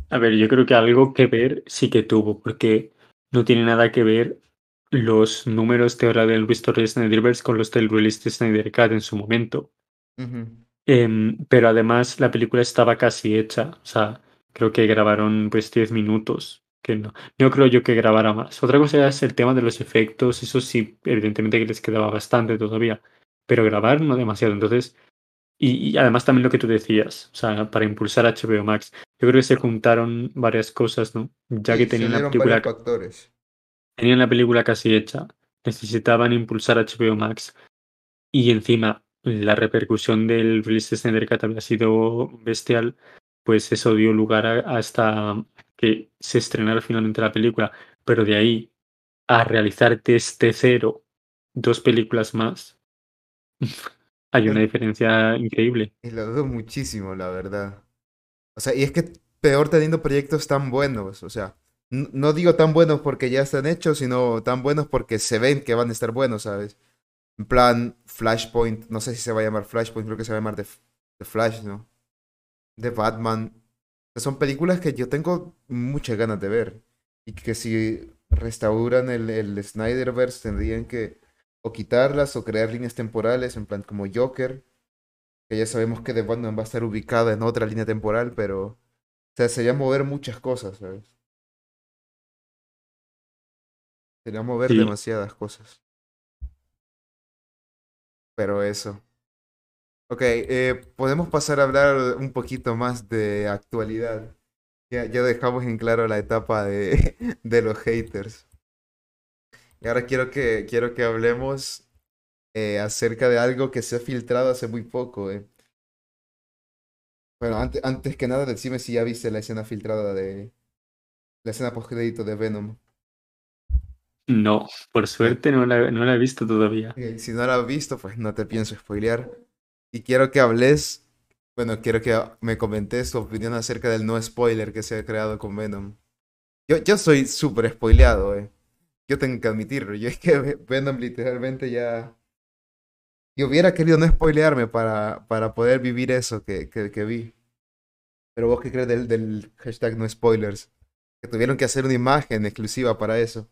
A ver, yo creo que algo que ver sí que tuvo, porque no tiene nada que ver los números de ahora del Restore Snyderverse con los del release de Snyder Cut en su momento. Em, pero además la película estaba casi hecha, o sea, creo que grabaron pues 10 minutos, que no, no creo yo que grabara más. Otra cosa es el tema de los efectos, eso sí, evidentemente que les quedaba bastante todavía, pero grabar no demasiado, entonces, y, además también lo que tú decías, o sea, para impulsar HBO Max, yo creo que se juntaron varias cosas, ¿no? Ya que tenían la película... Tenían la película casi hecha, necesitaban impulsar HBO Max y encima la repercusión del release de Snyder Cut había sido bestial, pues eso dio lugar a, hasta que se estrenara finalmente la película, pero de ahí a realizar desde cero dos películas más, hay una diferencia increíble. Y lo dudo muchísimo, la verdad. O sea, y es que peor teniendo proyectos tan buenos, o sea, no digo tan buenos porque ya están hechos, sino tan buenos porque se ven que van a estar buenos, ¿sabes? En plan, Flashpoint, no sé si se va a llamar Flashpoint, creo que se va a llamar The, Flash, ¿no? De Batman. Son películas que yo tengo muchas ganas de ver. Y que si restauran el, el Snyderverse tendrían que o quitarlas o crear líneas temporales, en plan como Joker. Que ya sabemos que The Batman va a estar ubicada en otra línea temporal, pero. O sea, sería mover muchas cosas, ¿sabes? Sería mover demasiadas cosas. Pero eso. Ok, eh, podemos pasar a hablar un poquito más de actualidad. Ya, ya dejamos en claro la etapa de, de los haters. Y ahora quiero que, quiero que hablemos eh, acerca de algo que se ha filtrado hace muy poco. Eh. Bueno, antes, antes que nada, decime si ya viste la escena filtrada de la escena post crédito de Venom. No, por suerte no la, no la he visto todavía. si no la has visto, pues no te pienso spoilear. Y quiero que hables, bueno, quiero que me comentes tu opinión acerca del no spoiler que se ha creado con Venom. Yo, yo soy súper spoileado, eh. Yo tengo que admitirlo. Yo es que Venom literalmente ya... Yo hubiera querido no spoilearme para, para poder vivir eso que, que, vi. Pero vos qué crees del, del hashtag no spoilers? Que tuvieron que hacer una imagen exclusiva para eso.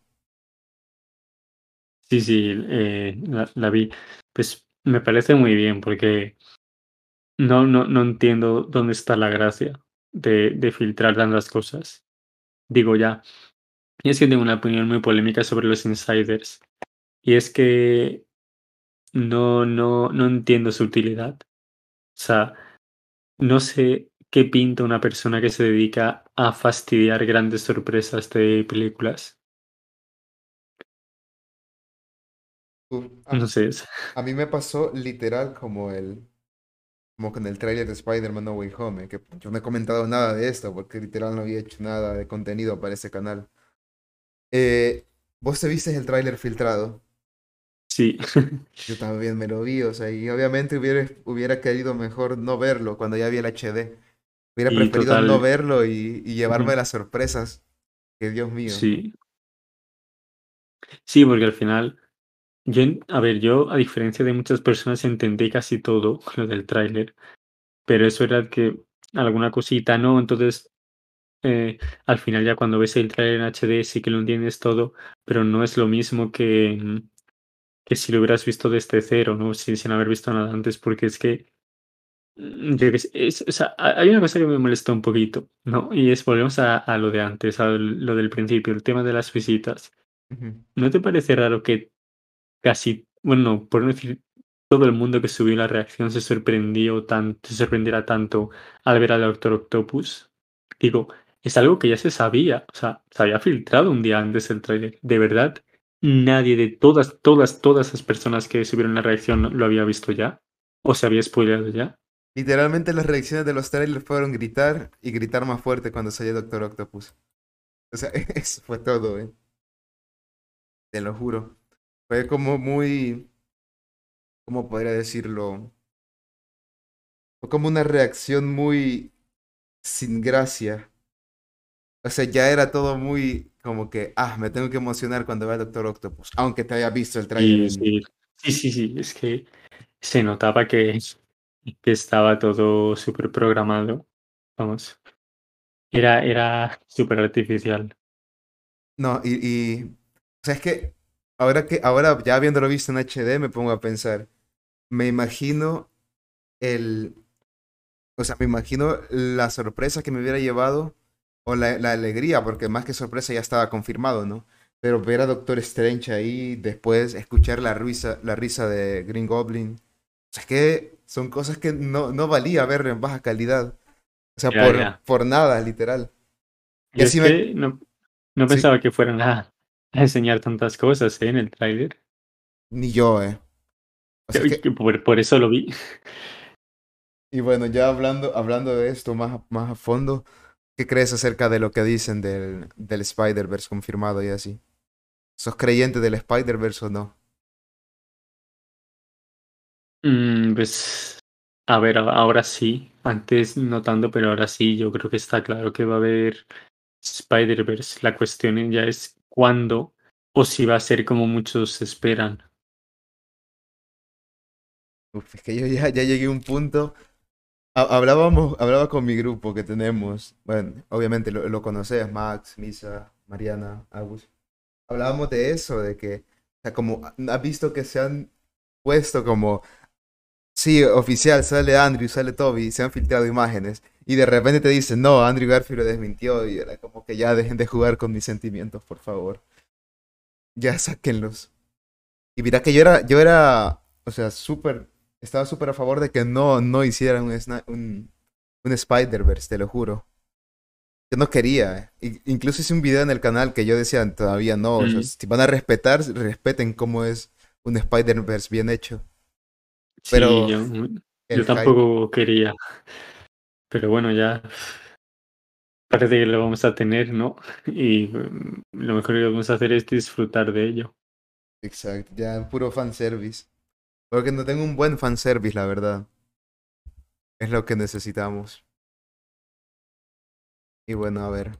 Sí, sí, eh, la, vi. Pues me parece muy bien porque no, no, no entiendo dónde está la gracia de, de filtrar tantas cosas. Digo ya, y es que tengo una opinión muy polémica sobre los insiders. Y es que no, no, no entiendo su utilidad. O sea, no sé qué pinta una persona que se dedica a fastidiar grandes sorpresas de películas. A, no sé. A mí me pasó literal como el. Como con el tráiler de Spider-Man No Way Home, que yo no he comentado nada de esto, porque literal no había hecho nada de contenido para ese canal. Eh, ¿Vos te viste el tráiler filtrado? Sí. Yo también me lo vi, o sea, y obviamente hubiera, hubiera querido mejor no verlo cuando ya vi el HD. Hubiera preferido no verlo y, y llevarme las sorpresas. Que Dios mío. Sí. Sí, porque al final yo, a ver, yo a diferencia de muchas personas entendí casi todo lo del tráiler, pero eso era que alguna cosita no, entonces eh, al final ya cuando ves el tráiler en HD sí que lo entiendes todo, pero no es lo mismo que, que si lo hubieras visto desde cero, ¿no? Sin, sin haber visto nada antes, porque es que mm, es, o sea, hay una cosa que me molesta un poquito, ¿no? Y es, volvemos a, a lo de antes, a lo del principio, el tema de las visitas. ¿No te parece raro que casi, bueno, por no decir todo el mundo que subió la reacción se sorprendió tanto, se sorprendiera tanto al ver al Doctor Octopus. Digo, es algo que ya se sabía, o sea, se había filtrado un día antes el trailer. De verdad, nadie de todas, todas, todas las personas que subieron la reacción lo había visto ya o se había spoileado ya. Literalmente las reacciones de los trailers fueron gritar y gritar más fuerte cuando salió Doctor Octopus. O sea, eso fue todo, ¿eh? Te lo juro. Fue como muy, ¿cómo podría decirlo? Fue como una reacción muy sin gracia. O sea, ya era todo muy como que, ah, me tengo que emocionar cuando vea Doctor Octopus, aunque te haya visto el trailer. Sí, sí, sí, sí, es que se notaba que, que estaba todo súper programado. Vamos. Era, era súper artificial. No, y, y. O sea, es que ahora que, ahora ya habiéndolo visto en HD, me pongo a pensar. Me imagino el. O sea, me imagino la sorpresa que me hubiera llevado. O la, la alegría, porque más que sorpresa ya estaba confirmado, ¿no? Pero ver a Doctor Strange ahí, después escuchar la risa, la risa de Green Goblin. O sea, es que son cosas que no, no valía ver en baja calidad. O sea, Ya, por, ya. por nada, literal. Y Yo así me- no, no Sí. pensaba que fueran a, a enseñar tantas cosas ¿eh? en el tráiler. Ni yo, eh. O sea, es que- Que Por, por eso lo vi. y bueno, ya hablando, hablando de esto más, a- más a fondo, ¿qué crees acerca de lo que dicen del, del Spider-Verse confirmado y así? ¿Sos creyente del Spider-Verse o no? Mm, pues, a ver, ahora sí. Antes no tanto, pero ahora sí. Yo creo que está claro que va a haber Spider-Verse. La cuestión ya es cuándo o si va a ser como muchos esperan. Uf, es que yo ya, llegué a un punto. ha- Hablábamos, hablaba con mi grupo que tenemos. Bueno, obviamente lo, lo conoces, Max, Misa, Mariana, Agus. Hablábamos de eso, de que, o sea, como has visto que se han puesto como, sí, oficial, sale Andrew, sale Toby, se han filtrado imágenes. Y de repente te dicen, no, Andrew Garfield lo desmintió. Y era como que ya dejen de jugar con mis sentimientos, por favor. Ya sáquenlos. Y mira que yo era, yo era, o sea, súper, estaba súper a favor de que no, no hicieran un, un, un Spider-Verse, te lo juro. Yo no quería. eh. I- incluso hice un video en el canal que yo decía, todavía no. o sea, si van a respetar, respeten cómo es un Spider-Verse bien hecho. Sí, Pero yo, el yo hype- tampoco quería. Pero bueno, ya parece que lo vamos a tener, ¿no? Y mm, lo mejor que vamos a hacer es disfrutar de ello. Exacto, ya puro fanservice. Porque no tengo un buen fanservice, la verdad. Es lo que necesitamos. Y bueno, a ver.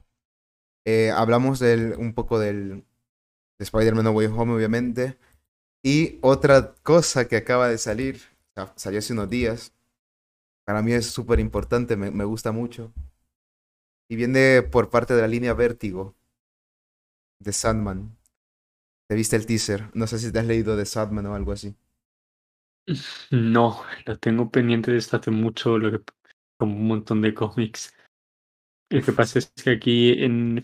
Eh, hablamos del, un poco del de Spider-Man No Way Home, obviamente. Y otra cosa que acaba de salir, salió hace unos días. Para mí es súper importante, me, me gusta mucho. Y viene por parte de la línea Vértigo de Sandman. ¿Te viste el teaser? No sé si te has leído de Sandman o algo así. No, lo tengo pendiente desde hace mucho, lo que, como un montón de cómics. Lo que pasa es que aquí en,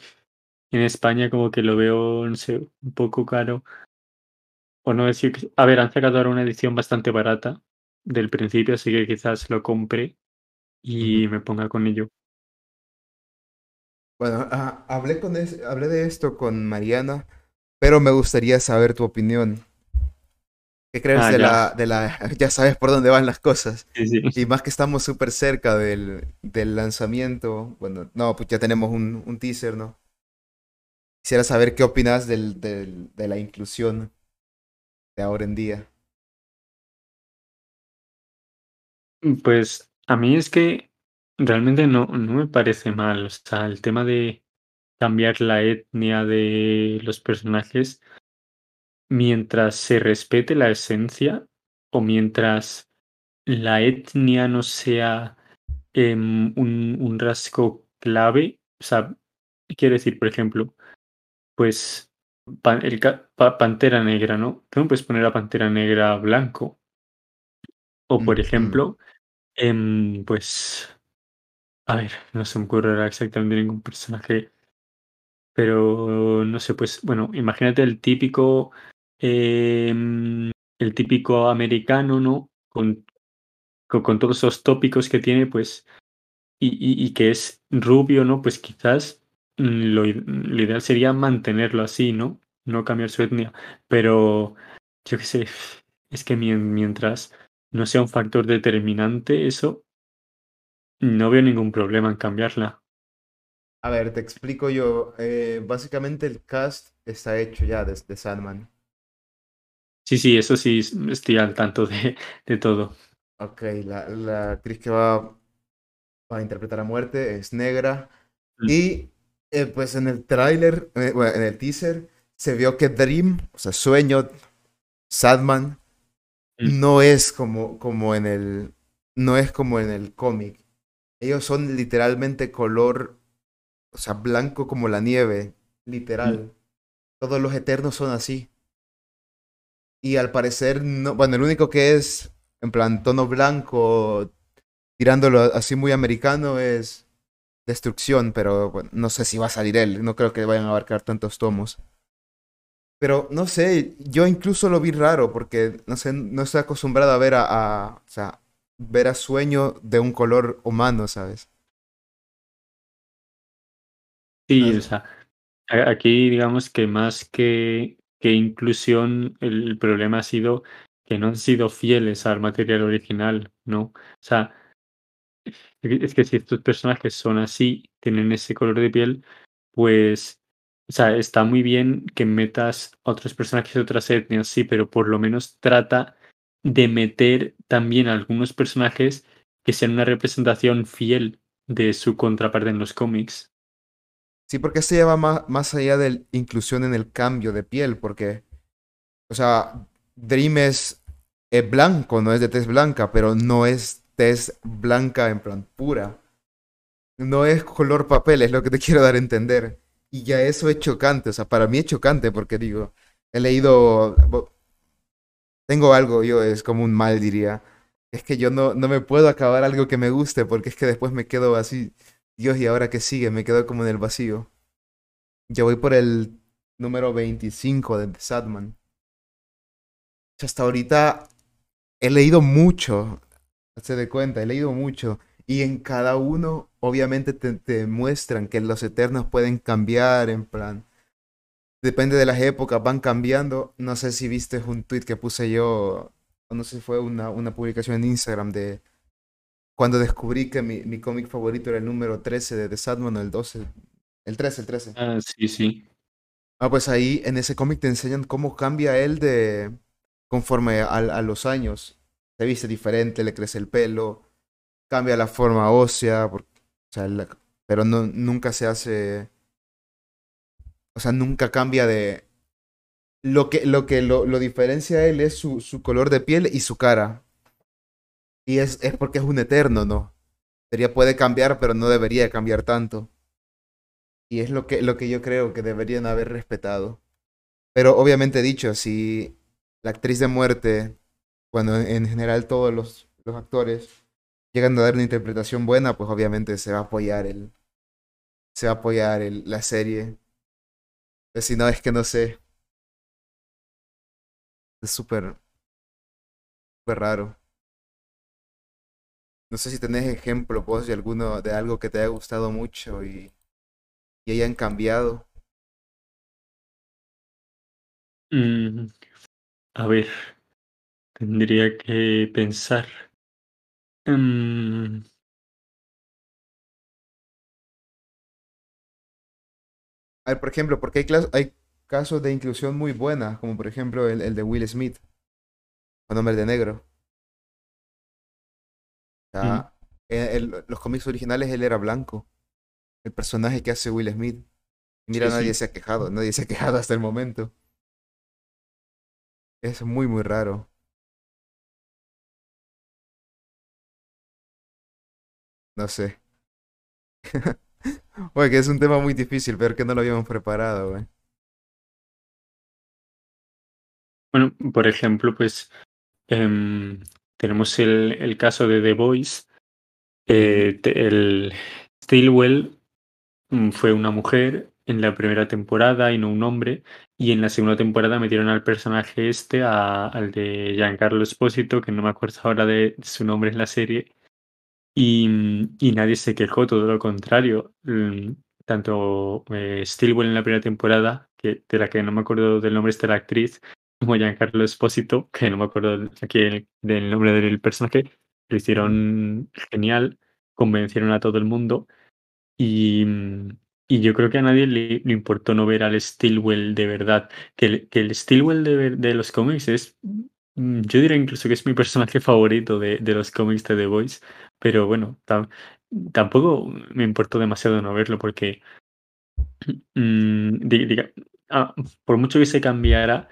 en España como que lo veo, no sé, un poco caro. O no decir que... A ver, han sacado ahora una edición bastante barata del principio, así que quizás lo compre y me ponga con ello. Bueno, ah, hablé, con es- hablé de esto con Mariana, pero me gustaría saber tu opinión. ¿Qué crees Ah, de la, de la... Ya sabes por dónde van las cosas. Sí, sí. Y más que estamos súper cerca del, del lanzamiento. Bueno, no, pues ya tenemos un, un teaser, ¿no? Quisiera saber qué opinas del, del, de la inclusión de ahora en día. Pues a mí es que realmente no, no me parece mal. O sea, el tema de cambiar la etnia de los personajes mientras se respete la esencia o mientras la etnia no sea em, un, un rasgo clave. O sea, quiero decir, por ejemplo, pues el pa- Pantera Negra, ¿no? Tú no puedes poner a Pantera Negra blanco. O por ejemplo, em, pues, a ver, no se me ocurre ahora exactamente ningún personaje, pero no sé, pues, bueno, imagínate el típico, em, el típico americano, ¿no? Con, con, con todos esos tópicos que tiene, pues, y, y, y que es rubio, ¿no? Pues quizás lo, i- lo ideal sería mantenerlo así, ¿no? No cambiar su etnia, pero yo qué sé, es que mien- mientras no sea un factor determinante, eso no veo ningún problema en cambiarla. A ver, te explico yo. Eh, básicamente el cast está hecho ya desde Sandman. Sí, sí, eso sí, estoy al tanto de, de todo. Ok, la, la actriz que va, va a interpretar a muerte es negra. Mm. Y eh, pues en el tráiler, eh, bueno, en el teaser, se vio que Dream, o sea, Sueño, Sadman, Mm. no es como, como en el, no es como en el cómic. Ellos son literalmente color, o sea, blanco como la nieve, literal. Todos los eternos son así. Y al parecer, no, bueno, el único que es en plan tono blanco, tirándolo así muy americano, es Destrucción, pero bueno, no sé si va a salir él. No creo que vayan a abarcar tantos tomos. Pero no sé, yo incluso lo vi raro porque no sé, no estoy acostumbrado a ver a, a o sea, ver a sueño de un color humano, ¿sabes? Sí, o sea, aquí digamos que más que, que inclusión, el problema ha sido que no han sido fieles al material original, ¿no? O sea, es que si estos personajes son así, tienen ese color de piel, pues, o sea, está muy bien que metas a otros personajes de otras etnias, sí, pero por lo menos trata de meter también a algunos personajes que sean una representación fiel de su contraparte en los cómics. Sí, porque se lleva más, más allá de inclusión en el cambio de piel, porque, o sea, Dream es, es blanco, no es de tez blanca, pero no es tez blanca en plan pura. No es color papel, es lo que te quiero dar a entender. Y ya eso es chocante, o sea, para mí es chocante porque digo, he leído, tengo algo, yo es como un mal diría. Es que yo no, no me puedo acabar algo que me guste porque es que después me quedo así, Dios, ¿y ahora qué sigue? Me quedo como en el vacío. Yo voy por el número 25 de The Sadman. Hasta ahorita he leído mucho, se de cuenta, he leído mucho. Y en cada uno, obviamente, te, te muestran que los eternos pueden cambiar, en plan. Depende de las épocas, van cambiando. No sé si viste un tweet que puse yo, o no sé si fue una, una publicación en Instagram de cuando descubrí que mi, mi cómic favorito era el número 13 de The Sadman o el 12. El 13, el 13. Ah, sí, sí. Ah, pues ahí en ese cómic te enseñan cómo cambia él de conforme a, a los años. Se viste diferente, le crece el pelo, cambia la forma ósea, pero nunca se hace, o sea, nunca cambia de... Lo que lo, que lo, lo diferencia a él es su, su color de piel y su cara. Y es, es porque es un eterno, ¿no? Sería, puede cambiar, pero no debería cambiar tanto. Y es lo que, lo que yo creo que deberían haber respetado. Pero obviamente dicho, si la actriz de muerte, cuando en en general todos los, los actores llegan a dar una interpretación buena, pues obviamente se va a apoyar el, se va a apoyar el, la serie. Pues si no, es que no sé, es súper, súper raro. No sé si tenés ejemplo vos de alguno, de algo que te haya gustado mucho y, y hayan cambiado. Mm, a ver, tendría que pensar. Mm, A ver, por ejemplo, porque hay, clas- hay casos de inclusión muy buenas, como por ejemplo el, el de Will Smith, con Hombre de Negro. O mm, sea, en el- los cómics originales él era blanco. El personaje que hace Will Smith. Mira, sí, nadie sí. se ha quejado, nadie se ha quejado hasta el momento. Es muy, muy raro. No sé. Oye, que es un tema muy difícil, pero que no lo habíamos preparado, güey. Bueno, por ejemplo, pues em, tenemos el, el caso de The Voice. Eh, el Stilwell mm, fue una mujer en la primera temporada y no un hombre. Y en la segunda temporada metieron al personaje este, a- al de Giancarlo Espósito, que no me acuerdo ahora de su nombre en la serie. Y, mm, y nadie se quejó, todo lo contrario. Mm, Tanto eh, Stilwell en la primera temporada, que, de la que no me acuerdo del nombre de la actriz, como Giancarlo Espósito, que no me acuerdo aquí el- del nombre del personaje, lo hicieron genial, convencieron a todo el mundo. Y, mm, y yo creo que a nadie le, importó no ver al Stilwell de verdad. Que el, que el Stilwell de, de los cómics es, yo diría incluso que es mi personaje favorito de, de los cómics de The Voice. Pero bueno, tam- tampoco me importó demasiado no verlo porque, mm, di- diga- ah, por mucho que se cambiara,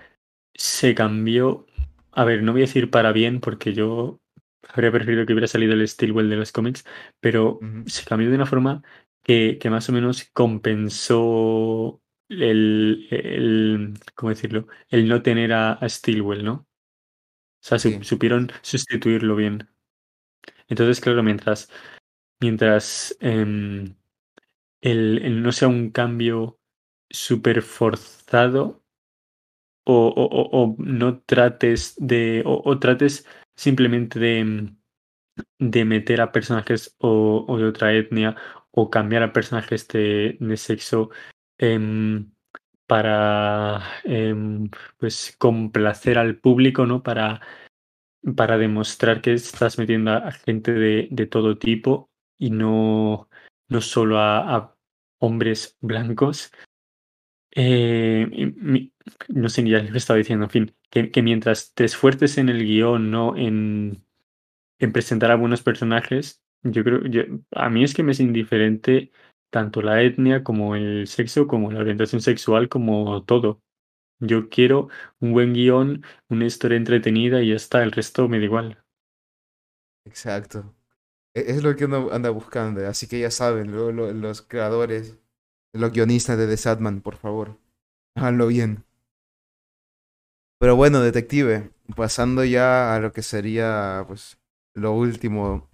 se cambió a ver, no voy a decir para bien porque yo habría preferido que hubiera salido el Stillwell de los cómics, pero se cambió de una forma que, que más o menos compensó el, el, ¿cómo decirlo? El no tener a, a Stillwell, ¿no? O sea, su- supieron sustituirlo bien. Entonces, claro, mientras, mientras em, el, el no sea un cambio súper forzado, o, o- o- o no trates de, o, trates simplemente de, mm, de meter a personajes o, de otra etnia o cambiar a personajes de, de sexo em, para em, pues complacer al público, ¿no? Para, para demostrar que estás metiendo a, gente de, de todo tipo y no, no solo a, hombres blancos. Eh, no sé ni ya lo estaba diciendo, en fin, que, que mientras te esfuerces en el guion, no en, en presentar a buenos personajes, yo creo, a mí es que me es indiferente tanto la etnia como el sexo, como la orientación sexual, como todo. Yo quiero un buen guion, una historia entretenida y ya está, el resto me da igual. exacto. E- Es lo que uno anda buscando, así que ya saben, lo- los creadores, los guionistas de The Sandman, por favor, háganlo bien. Pero bueno, detective, pasando ya a lo que sería, pues, lo último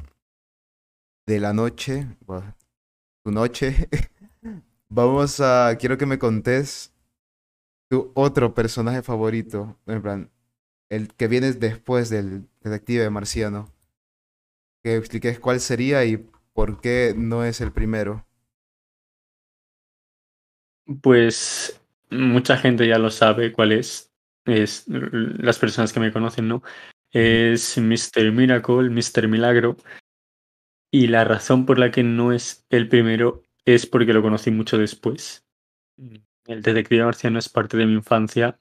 de la noche, tu noche, vamos a, quiero que me contés tu otro personaje favorito, en plan, el que viene después del detective marciano. Que expliques cuál sería y por qué no es el primero. Pues mucha gente ya lo sabe cuál es. Es las personas que me conocen, ¿no? Es Mr. Miracle, Mr. Milagro. Y la razón por la que no es el primero es porque lo conocí mucho después. El detective marciano es parte de mi infancia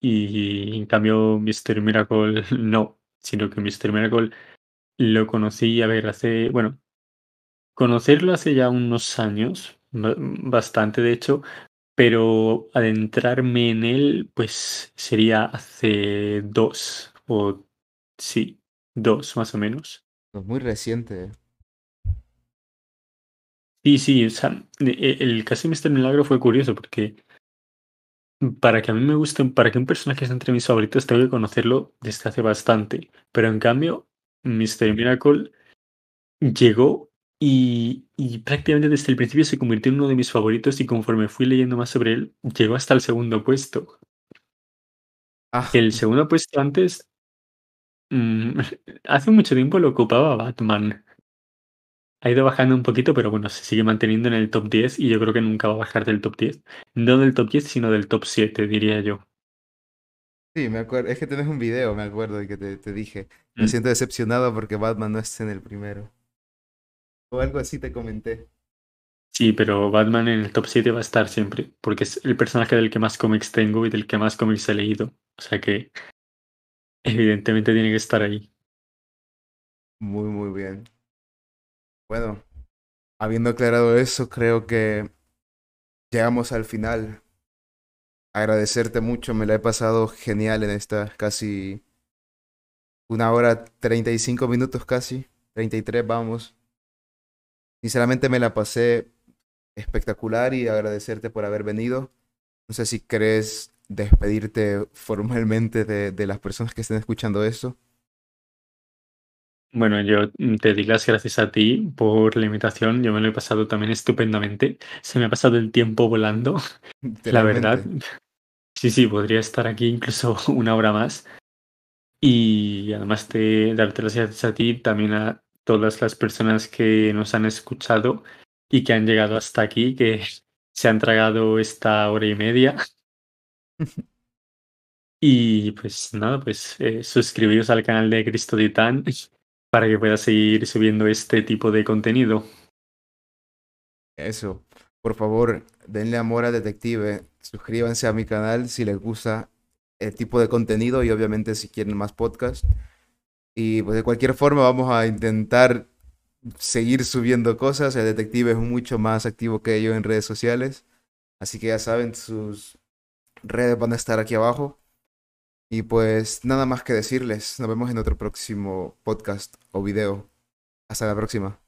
y en cambio Mr. Miracle no, sino que Mr. Miracle lo conocí, a ver, hace, bueno, conocerlo hace ya unos años, ba- bastante de hecho, pero adentrarme en él, pues sería hace dos, o sí, dos más o menos. Es muy reciente. Sí, sí, o sea, e- e- el caso de Mr. Milagro fue curioso porque para que a mí me guste, para que un personaje esté entre mis favoritos, tengo que conocerlo desde hace bastante. Pero en cambio, Mr. Miracle llegó y, y prácticamente desde el principio se convirtió en uno de mis favoritos y conforme fui leyendo más sobre él, llegó hasta el segundo puesto. Ah, El segundo puesto antes, mm, hace mucho tiempo lo ocupaba Batman. Ha ido bajando un poquito, pero bueno, se sigue manteniendo en el top 10 y yo creo que nunca va a bajar del top 10. No del top 10, sino del top 7, diría yo. sí, me acuerdo. Es que tenés un video, me acuerdo, y que te, te dije. Me Mm. siento decepcionado porque Batman no está en el primero. O algo así te comenté. Sí, pero Batman en el top 7 va a estar siempre, porque es el personaje del que más cómics tengo y del que más cómics he leído. O sea que evidentemente tiene que estar ahí. Muy, muy bien. Bueno, habiendo aclarado eso, creo que llegamos al final. Agradecerte mucho, me la he pasado genial en esta casi una hora 35 minutos casi. 33, vamos. Sinceramente me la pasé espectacular y agradecerte por haber venido. No sé si querés despedirte formalmente de, de las personas que estén escuchando esto. Bueno, yo te di las gracias a ti por la invitación. Yo me lo he pasado también estupendamente. Se me ha pasado el tiempo volando, la verdad. Sí, sí, podría estar aquí incluso una hora más. Y además de darte las gracias a ti, también a todas las personas que nos han escuchado y que han llegado hasta aquí, que se han tragado esta hora y media. Y pues nada, pues eh, suscribiros al canal de Cristo Titán para que pueda seguir subiendo este tipo de contenido. Eso. Por favor, denle amor a Detective. Suscríbanse a mi canal si les gusta el tipo de contenido y obviamente si quieren más podcast. Y pues de cualquier forma vamos a intentar seguir subiendo cosas. El detective es mucho más activo que yo en redes sociales. Así que ya saben, sus redes van a estar aquí abajo. Y pues nada más que decirles, nos vemos en otro próximo podcast o video. Hasta la próxima.